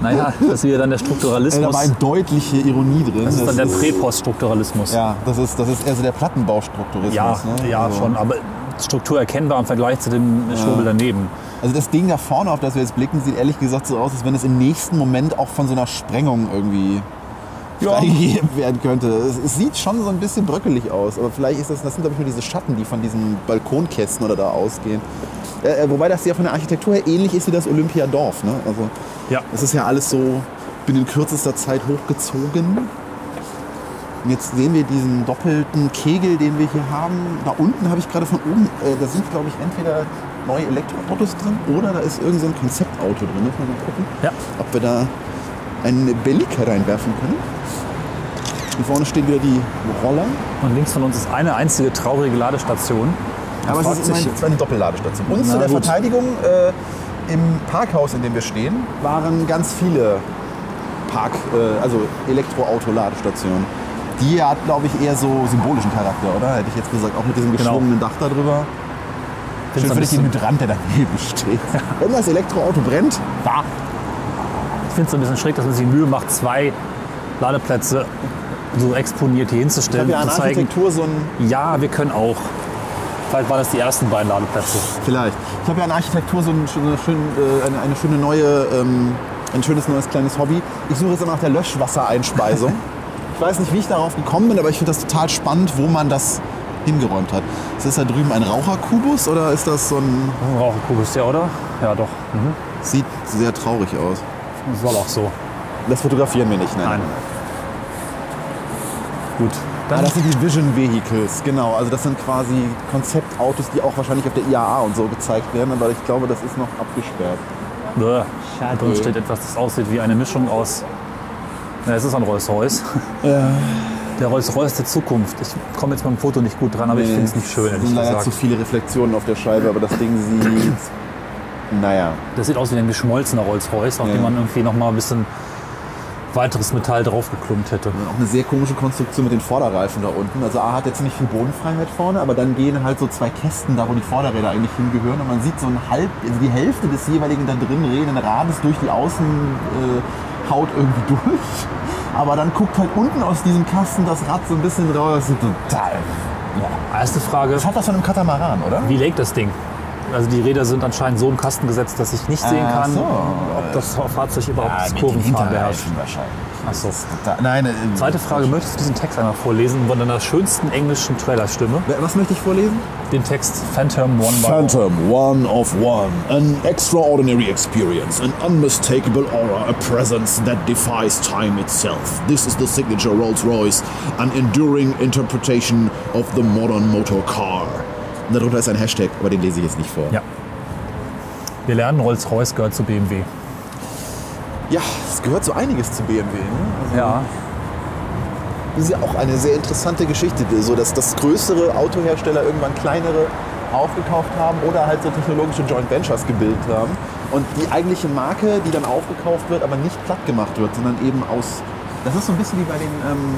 Naja, das ist wieder dann der Da Strukturalismus. war eine deutliche Ironie drin. Das ist dann der Präpoststrukturalismus. Ja, das ist, das ist eher so der Plattenbaustrukturismus. Ja, ne? ja also, schon, aber Struktur erkennbar im Vergleich zu dem Schwurbel daneben. Also das Ding da vorne, auf das wir jetzt blicken, sieht ehrlich gesagt so aus, als wenn es im nächsten Moment auch von so einer Sprengung irgendwie Ja. freigegeben werden könnte. Es, es sieht schon so ein bisschen bröckelig aus, aber vielleicht ist das, das sind glaube ich nur diese Schatten, die von diesen Balkonkästen oder da ausgehen. Äh, äh, wobei das ja von der Architektur her ähnlich ist wie das Olympiadorf. Ne? Also Ja. es ist ja alles so binnen kürzester Zeit hochgezogen. Und jetzt sehen wir diesen doppelten Kegel, den wir hier haben. Da unten habe ich gerade von oben, äh, da sind glaube ich entweder neue Elektroautos drin oder da ist irgend so ein Konzeptauto drin. Müssen wir mal gucken, Ja. ob wir da einen Belliker reinwerfen können. Hier vorne stehen wieder die Roller. Und links von uns ist eine einzige traurige Ladestation. Man Aber es ist sich- eine Doppelladestation. Und Na zu der gut. Verteidigung, äh, im Parkhaus, in dem wir stehen, waren ganz viele Park-, äh, also Elektroauto-Ladestationen. Die hat, glaube ich, eher so symbolischen Charakter, oder? Hätte ich jetzt gesagt. Auch mit diesem Genau. geschwungenen Dach da drüber. Find's Schön ein finde ich den Hydrant, der daneben steht. Wenn das Elektroauto brennt, Da. Ich finde es ein bisschen schräg, dass man sich die Mühe macht, zwei Ladeplätze so exponiert hier ich hinzustellen. habe ja zu zeigen, so ja, wir können auch. Vielleicht waren das die ersten beiden Ladeplätze. Vielleicht. Ich habe ja an Architektur so, ein, so eine, äh, eine, eine schöne neue, ähm, ein schönes neues kleines Hobby. Ich suche jetzt immer nach der Löschwassereinspeisung. ich weiß nicht, wie ich darauf gekommen bin, aber ich finde das total spannend, wo man das hingeräumt hat. Ist das da drüben ein Raucherkubus oder ist das so ein... Ein Raucherkubus, ja, oder? Ja, doch. Mhm. Sieht sehr traurig aus. Soll auch so. Das fotografieren wir nicht, ne? Nein. Gut. Ah, das sind die Vision Vehicles, genau. Also das sind quasi Konzeptautos, die auch wahrscheinlich auf der IAA und so gezeigt werden, aber ich glaube, das ist noch abgesperrt. Bäh. Schade. Da drin steht etwas, das aussieht wie eine Mischung aus. Na, es ist ein Rolls Royce. Der Rolls-Royce der Zukunft. Ich komme jetzt dem Foto nicht gut dran, aber ich finde es nicht schön, Es sind leider zu viele Reflexionen auf der Scheibe, aber das Ding sieht. Naja. Das sieht aus wie ein geschmolzener Rolls-Royce, auf Ja. dem man irgendwie noch mal ein bisschen weiteres Metall draufgeklumpt hätte. Auch eine sehr komische Konstruktion mit den Vorderreifen da unten. Also A hat er ziemlich viel Bodenfreiheit vorne, aber dann gehen halt so zwei Kästen da, wo die Vorderräder eigentlich hingehören. Und man sieht so ein halb, also die Hälfte des jeweiligen da drin redenden Rades durch die Außenhaut äh, irgendwie durch. Aber dann guckt halt unten aus diesem Kasten das Rad so ein bisschen raus. Das sieht total. Erste Frage, Das hat das von einem Katamaran, oder? wie legt das Ding? Also die Räder sind anscheinend so im Kasten gesetzt, dass ich nicht sehen Ach kann, so. ob das Fahrzeug überhaupt das mit den Kurvenfahren beherrscht. Wahrscheinlich. Ach so. Nein, äh, Zweite Frage, möchtest du diesen Text einmal vorlesen von deiner schönsten englischen Trailerstimme? Was möchte ich vorlesen? Den Text Phantom One. Phantom, one of one. An extraordinary experience, an unmistakable aura, a presence that defies time itself. This is the signature Rolls Royce, an enduring interpretation of the modern motor car. Darunter ist ein Hashtag, aber den lese ich jetzt nicht vor. Ja. Wir lernen, Rolls-Royce gehört zu BMW. Ja, es gehört so einiges zu BMW. Ne? Also Ja, Das ist ja auch eine sehr interessante Geschichte, so dass das größere Autohersteller irgendwann kleinere aufgekauft haben oder halt so technologische Joint Ventures gebildet haben. Und die eigentliche Marke, die dann aufgekauft wird, aber nicht platt gemacht wird, sondern eben aus. Das ist so ein bisschen wie bei den, ähm,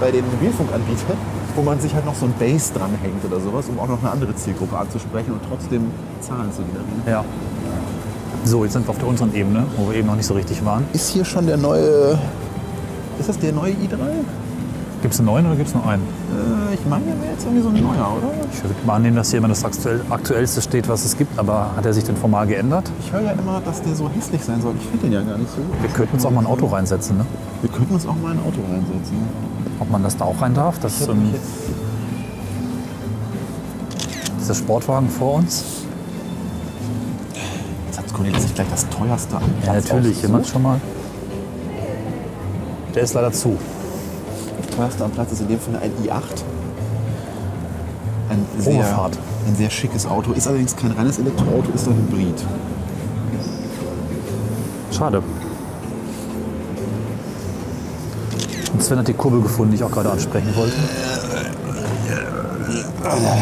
bei den Mobilfunkanbietern, wo man sich halt noch so ein Base dranhängt oder sowas, um auch noch eine andere Zielgruppe anzusprechen und trotzdem Zahlen zu generieren. ja. So, jetzt sind wir auf der unteren Ebene, wo wir eben noch nicht so richtig waren. Ist hier schon der neue. Ist das der neue i3? Gibt es einen neuen oder gibt es nur einen? Äh, ich meine, der wäre jetzt irgendwie so ein neuer, oder? Ich würde mal annehmen, dass hier immer das aktuell, aktuellste steht, was es gibt, aber hat er sich denn formal geändert? Ich höre ja immer, dass der so hässlich sein soll. Ich finde den ja gar nicht so. Wir könnten uns auch mal ein Auto reinsetzen, ne? Wir könnten uns auch mal ein Auto reinsetzen. Ob man das da auch rein darf? Das, hab ähm, dieser Sportwagen vor uns? Jetzt hat Cornelis sich gleich das teuerste am Ja, natürlich. Jemand schon mal. Der ist leider zu. Teuerste am Platz ist in dem Fall ein i8. Ein sehr, ein sehr schickes Auto. Ist allerdings kein reines Elektroauto, ist ein Hybrid. Schade. Und Sven hat die Kurbel gefunden, die ich auch gerade ansprechen wollte.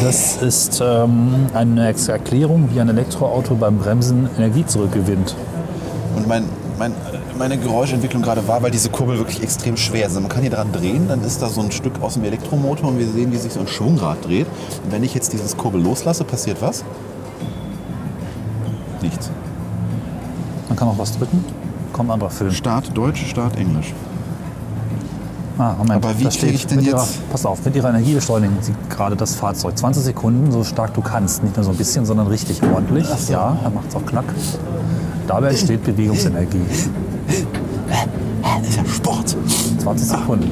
Das ist ähm, eine Erklärung, wie ein Elektroauto beim Bremsen Energie zurückgewinnt. Und mein, mein, meine Geräuschentwicklung gerade war, weil diese Kurbel wirklich extrem schwer ist. Also man kann hier dran drehen, dann ist da so ein Stück aus dem Elektromotor und wir sehen, wie sich so ein Schwungrad dreht. Und wenn ich jetzt dieses Kurbel loslasse, passiert was? Nichts. Man kann auch was drücken. Kommt ein anderer Film. Start Deutsch, Start Englisch. Ah, Moment. Aber wie kriege ich denn jetzt- Ihrer, pass auf, mit Ihrer Energie beschleunigen Sie gerade das Fahrzeug. 20 Sekunden, so stark du kannst. Nicht nur so ein bisschen, sondern richtig ordentlich. Ach so. Ja, dann macht es auch Knack. Dabei entsteht Bewegungsenergie. Das ist ja Sport. 20 Sekunden.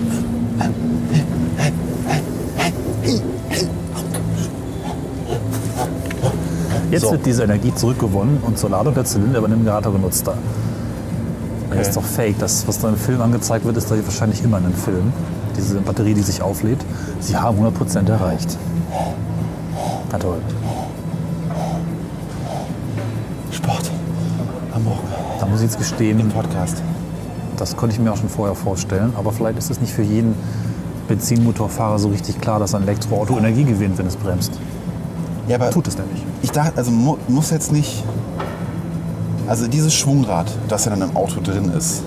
Jetzt So. wird diese Energie zurückgewonnen und zur Ladung der Zylinder über den Generator genutzt. Da. Das ist doch fake. Das, was da im Film angezeigt wird, ist da wahrscheinlich immer in einem Film. Diese Batterie, die sich auflädt. Sie haben 100% erreicht. Na toll. Sport. Am Morgen. Da muss ich jetzt gestehen, Im Podcast. Das konnte ich mir auch schon vorher vorstellen, aber vielleicht ist es nicht für jeden Benzinmotorfahrer so richtig klar, dass ein Elektroauto Energie gewinnt, wenn es bremst. Ja, aber Tut es nämlich. ich dachte, also mu muss jetzt nicht. Also dieses Schwungrad, das ja dann im Auto drin ist,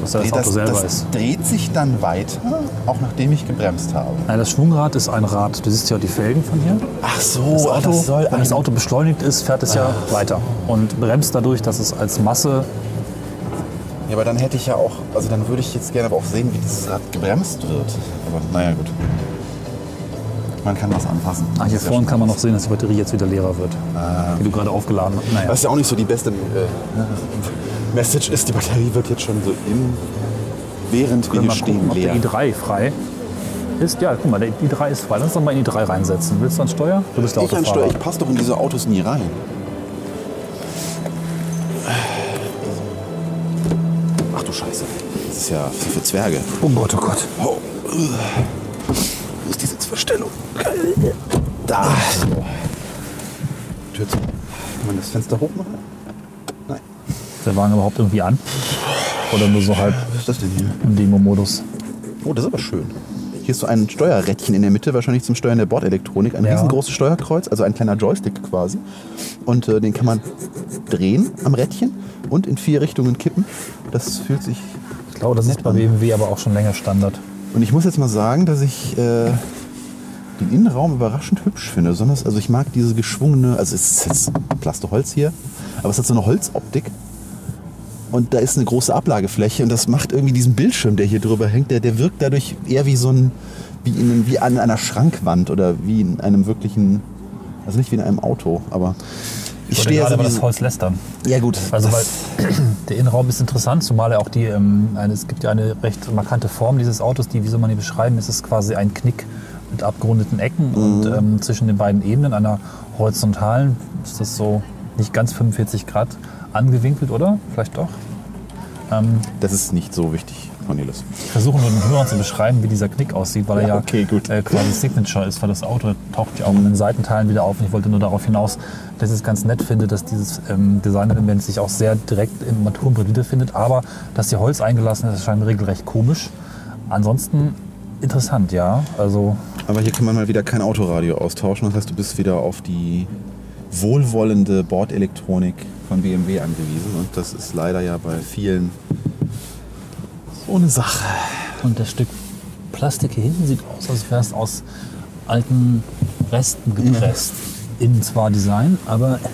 Was das selber das ist. dreht sich dann weiter, auch nachdem ich gebremst habe. Nein, das Schwungrad ist ein Rad. Du siehst ja die Felgen von hier. Ach so, Das Auto, das soll wenn das Auto beschleunigt ist, fährt es ja weiter und bremst dadurch, dass es als Masse. Ja, aber dann hätte ich ja auch, also dann würde ich jetzt gerne aber auch sehen, wie dieses Rad gebremst wird. Aber naja, gut. Man kann was anpassen. Ah, hier Das ist vorne kann man noch sehen, dass die Batterie jetzt wieder leerer wird. Die du gerade aufgeladen hast. Naja. Was ja auch nicht so die beste äh, Message ist, die Batterie wird jetzt schon so im, während wir hier stehen, gucken, ob leer. der i3 frei ist. Ja, guck mal, der i3 ist frei. Lass uns doch mal in die i3 reinsetzen. Willst du an Steuer? Du bist der Ich, an Autofahrer. Steuer, ich passe doch in diese Autos nie rein. Du Scheiße. Das ist ja für Zwerge. Oh Gott, oh Gott. Oh. Wo ist die Sitzverstellung? Da. Tür zu. Kann man das Fenster hochmachen? Nein. Ist der Wagen überhaupt irgendwie an? Oder nur so halb Was ist das denn hier? im Demo-Modus? Oh, das ist aber schön. Hier Hier ist so ein Steuerrädchen in der Mitte, wahrscheinlich zum Steuern der Bordelektronik. Ein Ja. riesengroßes Steuerkreuz, also ein kleiner Joystick quasi. Und äh, den kann man drehen am Rädchen und in vier Richtungen kippen. Das fühlt sich Ich glaube, das ist bei BMW aber auch schon länger Standard. und ich muss jetzt mal sagen, dass ich äh, den Innenraum überraschend hübsch finde. Besonders, also ich mag diese geschwungene, also es ist jetzt Plasteholz hier, aber es hat so eine Holzoptik. Und da ist eine große Ablagefläche und das macht irgendwie diesen Bildschirm, der hier drüber hängt, der, der wirkt dadurch eher wie so ein, wie, in, wie an einer Schrankwand oder wie in einem wirklichen, also nicht wie in einem Auto, aber ich Ich stehe gerade über das Holz lästern. Ja gut, Also weil der Innenraum ist interessant, zumal er auch die, ähm, eine, es gibt ja eine recht markante Form dieses Autos, die, wie soll man die beschreiben, es ist quasi ein Knick mit abgerundeten Ecken und Mhm. ähm, zwischen den beiden Ebenen einer horizontalen ist das so nicht ganz 45 Grad angewinkelt, oder? Vielleicht doch? das ist nicht so wichtig, Cornelis. Ich versuche nur den Hörern zu beschreiben, wie dieser Knick aussieht, weil er Ja, ja, okay. Äh, quasi Signature ist, weil das Auto taucht ja auch in den Seitenteilen wieder auf. Und ich wollte nur darauf hinaus, dass ich es ganz nett finde, dass dieses ähm, Designelement sich auch sehr direkt im Armaturenbrett wiederfindet. Aber dass hier Holz eingelassen ist, erscheint mir regelrecht komisch. Ansonsten interessant, ja. Also Aber hier kann man mal wieder kein Autoradio austauschen. Das heißt, du bist wieder auf die wohlwollende Bordelektronik von BMW angewiesen. Und das ist leider ja bei vielen so eine Sache. Und das Stück Plastik hier hinten sieht aus, als wäre es aus alten Resten gepresst. Innen zwar Design, aber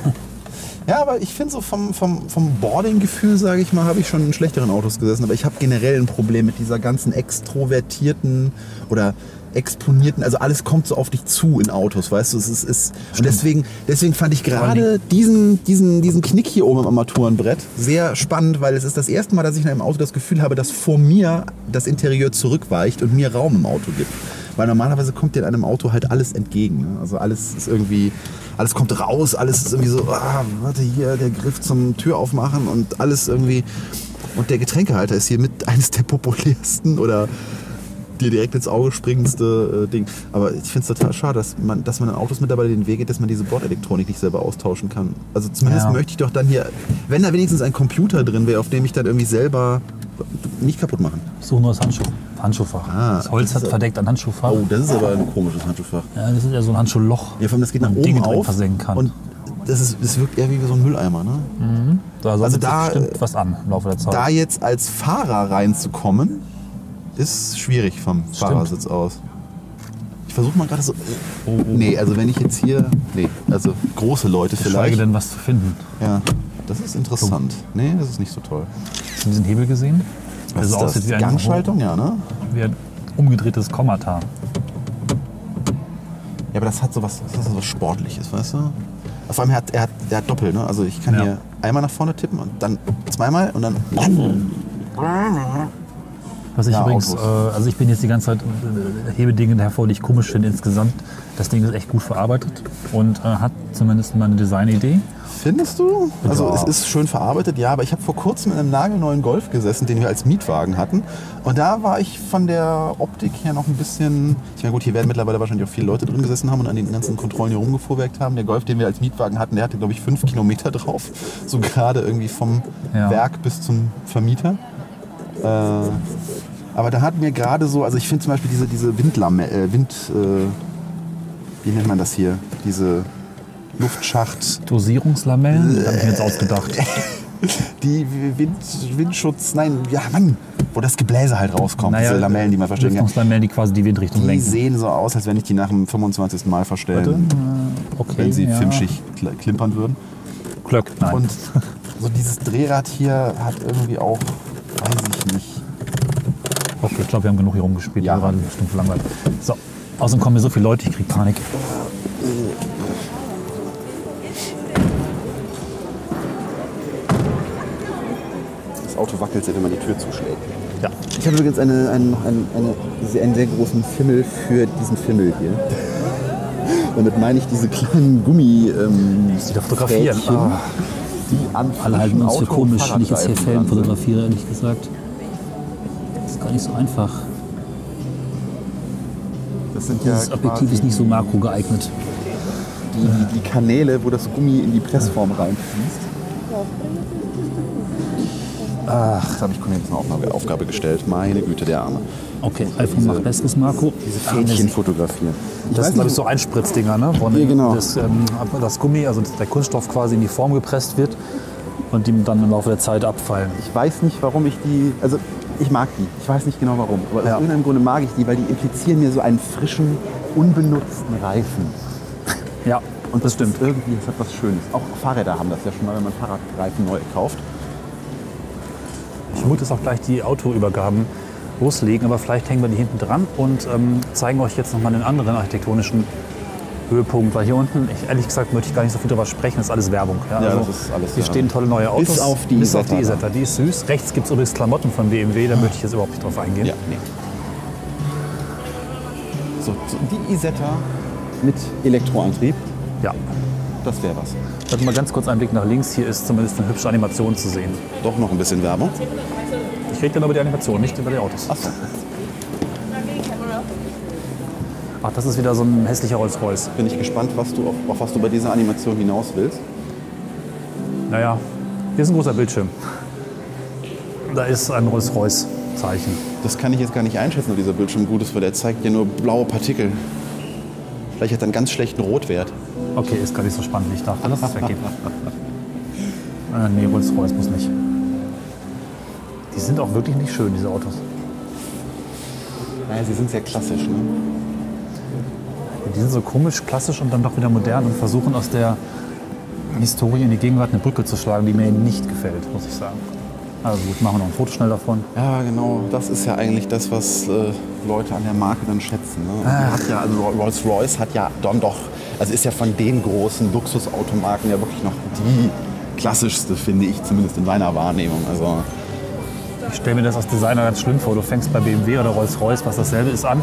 Ja, aber ich finde so vom, vom, vom Boarding-Gefühl, sage ich mal, habe ich schon in schlechteren Autos gesessen. Aber ich habe generell ein Problem mit dieser ganzen extrovertierten oder exponierten, also alles kommt so auf dich zu in Autos, weißt du, es ist, ist und deswegen, deswegen fand ich gerade diesen, diesen, diesen Knick hier oben am Armaturenbrett sehr spannend, weil es ist das erste Mal, dass ich in einem Auto das Gefühl habe, dass vor mir das Interieur zurückweicht und mir Raum im Auto gibt. Weil normalerweise kommt dir in einem Auto halt alles entgegen. Ne? Also alles ist irgendwie, alles kommt raus, alles ist irgendwie so, ah, warte hier, der Griff zum Tür aufmachen und alles irgendwie. Und der Getränkehalter ist hier mit eines der populärsten oder dir direkt ins Auge springendste äh, Ding. Aber ich finde es total schade, dass man, dass man in Autos mittlerweile den Weg geht, dass man diese Bordelektronik nicht selber austauschen kann. Also zumindest Ja. möchte ich doch dann hier, wenn da wenigstens ein Computer drin wäre, auf dem ich dann irgendwie selber nicht kaputt machen. suchen nur das Handschuh, Handschuhfach. Ah, das Holz das hat verdeckt ein Handschuhfach. Oh, das ist aber ein komisches Handschuhfach. Ja, das ist ja so ein Handschuhloch. Ja, vor allem das geht nach oben Dinge auf versenken kann. und das, ist, das wirkt eher wie so ein Mülleimer. Ne? da also da, da bestimmt was an im Laufe der Zeit. Da jetzt als Fahrer reinzukommen, ist schwierig vom Fahrersitz aus. Ich versuche mal gerade so. Nee, also wenn ich jetzt hier. Nee, also große Leute vielleicht. denn was zu finden. Ja, das ist interessant. Nee, das ist nicht so toll. Hast du diesen Hebel gesehen? Der Was so ist das? ein, Gangschaltung, ja, ne? wie ein umgedrehtes Kommata. Ja, aber das hat so was, das ist so was Sportliches, weißt du? Vor allem, er hat, er hat, er hat Doppel, ne? Also ich kann Ja. hier einmal nach vorne tippen und dann zweimal und dann. Was ich Ja, übrigens, äh, also ich bin jetzt die ganze Zeit äh, hebe Dinge hervor, die ich komisch finde insgesamt. Das Ding ist echt gut verarbeitet und äh, hat zumindest mal eine Designidee. Findest du? Also Ja. es ist schön verarbeitet, ja, aber ich habe vor kurzem in einem nagelneuen Golf gesessen, den wir als Mietwagen hatten. Und da war ich von der Optik her noch ein bisschen. Ich meine, gut, hier werden mittlerweile wahrscheinlich auch viele Leute drin gesessen haben und an den ganzen Kontrollen hier rumgefuhrwerkt haben. Der Golf, den wir als Mietwagen hatten, der hatte, glaube ich, fünf Kilometer drauf. So gerade irgendwie vom Ja. Werk bis zum Vermieter. Äh, aber da hat mir gerade so, also ich finde zum Beispiel diese, diese Windlamme, äh, Wind, äh, wie nennt man das hier? Diese Luftschacht. Dosierungslamellen, das habe ich mir jetzt ausgedacht. Die Wind, Windschutz, nein, ja Mann, wo das Gebläse halt rauskommt, diese Lamellen, die man verstehen kann. Lüftungslamellen, die quasi die Windrichtung Die lenken. sehen so aus, als wenn ich die nach dem 25. Mal verstellen, Okay, wenn sie ja. filmschig kl- klimpern würden. Klöck, nein. Und so dieses Drehrad hier hat irgendwie auch, weiß ich nicht. Okay, ich glaube, wir haben genug hier rumgespielt. Ja. Gerade bestimmt langweilig. So, außerdem kommen mir so viele Leute, ich kriege Panik. Das Auto wackelt, wenn man die Tür zuschlägt. Ja. Ich habe übrigens eine, einen, einen, eine, sehr- einen sehr großen Fimmel für diesen Fimmel hier. Damit meine ich diese kleinen Gummi. Ähm, Die da fotografieren. Fädchen, Ah. die an Alle halten uns für komisch, wenn ich jetzt hier sind. fotografiere, ehrlich gesagt. Das ist gar nicht so einfach. Das sind ja Dieses Objektiv ist nicht so makro geeignet. die, die, Kanäle, wo das Gummi in die Pressform reinfließt. Ach, das habe ich Cornelis eine Aufgabe, Aufgabe gestellt. Meine Güte, der Arme. Okay, iPhone macht Besseres, Marco. Diese Fädchen fotografieren. Ich Das sind, glaube ich, so Einspritzdinger, ne? wo Ja, genau. das, ähm, das Gummi, also der Kunststoff quasi in die Form gepresst wird und die dann im Laufe der Zeit abfallen. ich weiß nicht, warum ich die. Also, ich mag die. Ich weiß nicht genau warum. Aber aus Ja. irgendeinem Grunde mag ich die, weil die implizieren mir so einen frischen, unbenutzten Reifen. Ja, und das stimmt. Irgendwie, das hat was Schönes. Auch Fahrräder haben das ja schon mal, wenn man Fahrradreifen neu kauft. Ich muss jetzt auch gleich die Autoübergaben loslegen, aber vielleicht hängen wir die hinten dran und ähm, zeigen euch jetzt nochmal einen anderen architektonischen Höhepunkt. Weil hier unten, ich, ehrlich gesagt, möchte ich gar nicht so viel darüber sprechen, das ist alles Werbung. Ja, Ja, das ist alles Hier Werbung. stehen tolle neue Autos. Bis auf die Bis auf die Isetta. Die ist süß. Rechts gibt es übrigens Klamotten von BMW, da möchte ich jetzt überhaupt nicht drauf eingehen. Ja, nee. So, so die Isetta mit Elektroantrieb, ja. das wäre was. Warte mal ganz kurz einen Blick nach links. Hier ist zumindest eine hübsche Animation zu sehen. Doch noch ein bisschen Werbung. Ich rede dann über die Animation, nicht über die Autos. Achso. Ach, das ist wieder so ein hässlicher Rolls-Royce. Bin ich gespannt, was du, auf, auf was du bei dieser Animation hinaus willst. Naja, hier ist ein großer Bildschirm. Da ist ein Rolls-Royce-Zeichen. Das kann ich jetzt gar nicht einschätzen, ob dieser Bildschirm gut ist, weil der zeigt dir nur blaue Partikel. Vielleicht hat er einen ganz schlechten Rotwert. Okay, ist gar nicht so spannend, wie ich dachte. Lass es weggehen. äh, nee, Rolls-Royce muss nicht. Die sind auch wirklich nicht schön, diese Autos. Naja, sie sind sehr klassisch. Ne? Die sind so komisch, klassisch und dann doch wieder modern und versuchen aus der Historie in die Gegenwart eine Brücke zu schlagen, die mir nicht gefällt, muss ich sagen. Also gut, machen wir noch ein Foto schnell davon. Ja, genau. Das ist ja eigentlich das, was äh, Leute an der Marke dann schätzen. Ne? Hat ja, also Rolls-Royce hat ja dann doch, also ist ja von den großen Luxusautomarken ja wirklich noch die klassischste, finde ich, zumindest in meiner Wahrnehmung. Also Ich stelle mir das als Designer ganz schlimm vor. Du fängst bei BMW oder Rolls-Royce, was dasselbe ist, an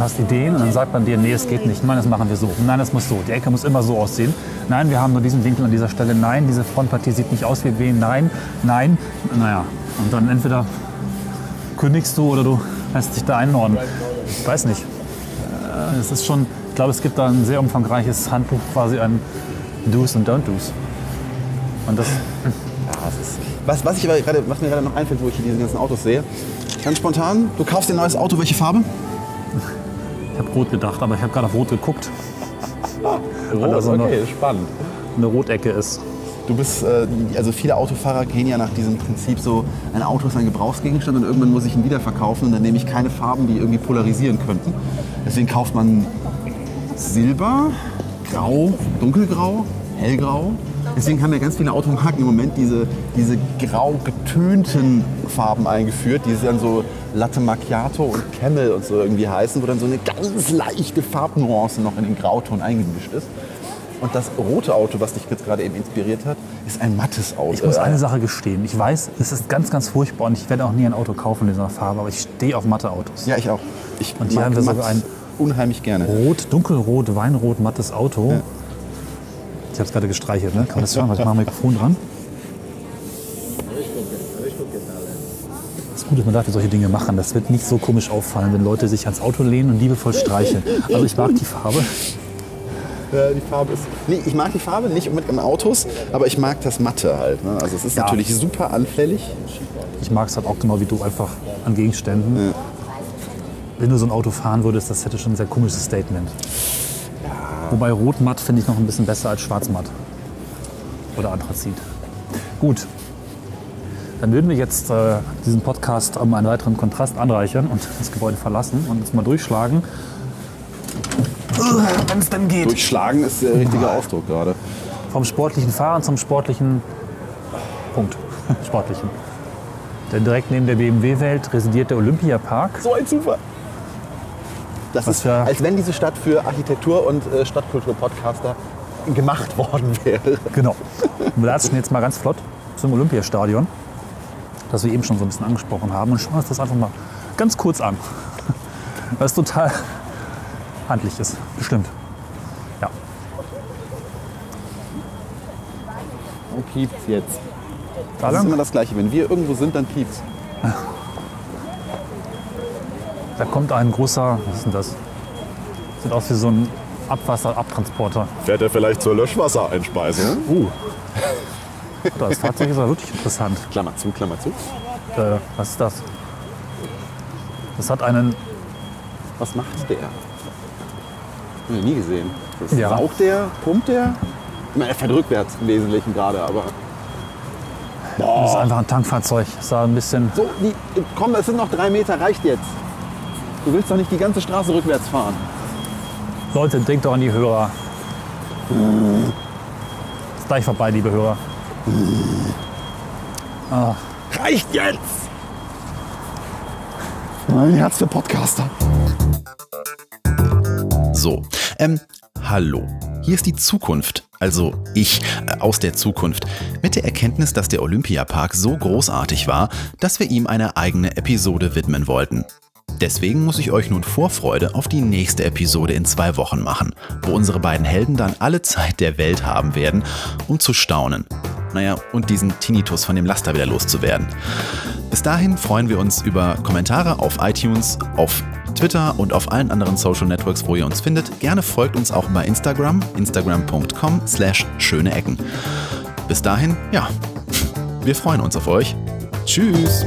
hast Ideen und dann sagt man dir, nee, es geht nicht. Nein, das machen wir so. Nein, das muss so. Die Ecke muss immer so aussehen. Nein, wir haben nur diesen Winkel an dieser Stelle. Nein, diese Frontpartie sieht nicht aus wie BMW. Nein, nein. Naja, und dann entweder kündigst du oder du lässt dich da einordnen. Ich weiß nicht. Äh, Es ist schon, ich glaube, es gibt da ein sehr umfangreiches Handbuch, quasi ein Do's und Don't Do's. Und das, was, was, ich aber was mir gerade noch einfällt, wo ich hier diese ganzen Autos sehe, ganz spontan, du kaufst dir ein neues Auto, welche Farbe? Ich habe rot gedacht, aber ich habe gerade auf rot geguckt. Weil da so eine, spannend. eine Rotecke ist. Du bist, äh, also viele Autofahrer gehen ja nach diesem Prinzip so, ein Auto ist ein Gebrauchsgegenstand und irgendwann muss ich ihn wieder verkaufen und dann nehme ich keine Farben, die irgendwie polarisieren könnten. Deswegen kauft man Silber, Grau, Dunkelgrau, Hellgrau. Deswegen haben ja ganz viele Automarken im Moment diese, diese grau getönten Farben eingeführt, die dann so Latte Macchiato und Camel und so irgendwie heißen, wo dann so eine ganz leichte Farbnuance noch in den Grauton eingemischt ist. Und das rote Auto, was dich jetzt gerade eben inspiriert hat, ist ein mattes Auto. Ich muss eine Sache gestehen. Ich weiß, es ist ganz, ganz furchtbar und ich werde auch nie ein Auto kaufen in dieser Farbe, aber ich stehe auf matte Autos. Ja, ich auch. Ich Und hier haben wir sogar ein- unheimlich gerne. Rot, dunkelrot, weinrot, mattes Auto. Ich habe es gerade gestreichelt, ne? Kann man das hören? Ich mache Mikrofon dran? Ist gut, dass man dafür solche Dinge machen. Das wird nicht so komisch auffallen, wenn Leute sich ans Auto lehnen und liebevoll streicheln. Also ich mag die Farbe. Ja, die Farbe ist. Nee, ich mag die Farbe nicht mit an Autos, aber ich mag das Matte halt. Ne? Also es ist Ja. natürlich super anfällig. Ich mag es halt auch genau wie du, einfach an Gegenständen. Wenn du so ein Auto fahren würdest, das hätte schon ein sehr komisches Statement. Wobei Rotmatt finde ich noch ein bisschen besser als Schwarzmatt. Oder Anthrazit. Gut. Dann würden wir jetzt äh, diesen Podcast um einen weiteren Kontrast anreichern und das Gebäude verlassen und uns mal durchschlagen. Wenn es denn geht. Durchschlagen ist der richtige Ausdruck gerade. Vom sportlichen Fahren zum sportlichen Punkt. sportlichen. Denn direkt neben der BMW-Welt residiert der Olympiapark. So ein Zufall. Das Was ist, für- als wenn diese Stadt für Architektur- und äh, Stadtkultur-Podcaster gemacht worden wäre. Genau. Und wir latschen jetzt mal ganz flott zum Olympiastadion, das wir eben schon so ein bisschen angesprochen haben und schauen uns das einfach mal ganz kurz an. Weil es total handlich ist. Bestimmt. Ja. Wo piept's jetzt? Da Das ist immer das Gleiche. Wenn wir irgendwo sind, dann piept's. da kommt ein großer, was ist denn das? Sieht aus wie so ein Abwasserabtransporter. Fährt er vielleicht zur Löschwassereinspeisung? Uh. Das Fahrzeug ist aber wirklich interessant. Klammer zu, Klammer zu. Äh, was ist das? Das hat einen. Was macht der? Hab ich nie gesehen. Das Ja. Saugt der? Pumpt der? Ich meine, er fährt rückwärts im Wesentlichen gerade, aber. Das ist einfach ein Tankfahrzeug. Das sah ein bisschen. So, die, komm, es sind noch drei Meter, reicht jetzt. Du willst doch nicht die ganze Straße rückwärts fahren. Leute, denkt doch an die Hörer. Ist gleich vorbei, liebe Hörer. Reicht jetzt! Mein Herz für Podcaster. So, ähm, hallo. Hier ist die Zukunft, also ich äh, aus der Zukunft, mit der Erkenntnis, dass der Olympiapark so großartig war, dass wir ihm eine eigene Episode widmen wollten. Deswegen muss ich euch nun Vorfreude auf die nächste Episode in zwei Wochen machen, wo unsere beiden Helden dann alle Zeit der Welt haben werden, um zu staunen. Naja, und diesen Tinnitus von dem Laster wieder loszuwerden. Bis dahin freuen wir uns über Kommentare auf iTunes, auf Twitter und auf allen anderen Social Networks, wo ihr uns findet. Gerne folgt uns auch bei Instagram, instagram.com slash schöne Ecken. Bis dahin, ja, wir freuen uns auf euch. Tschüss!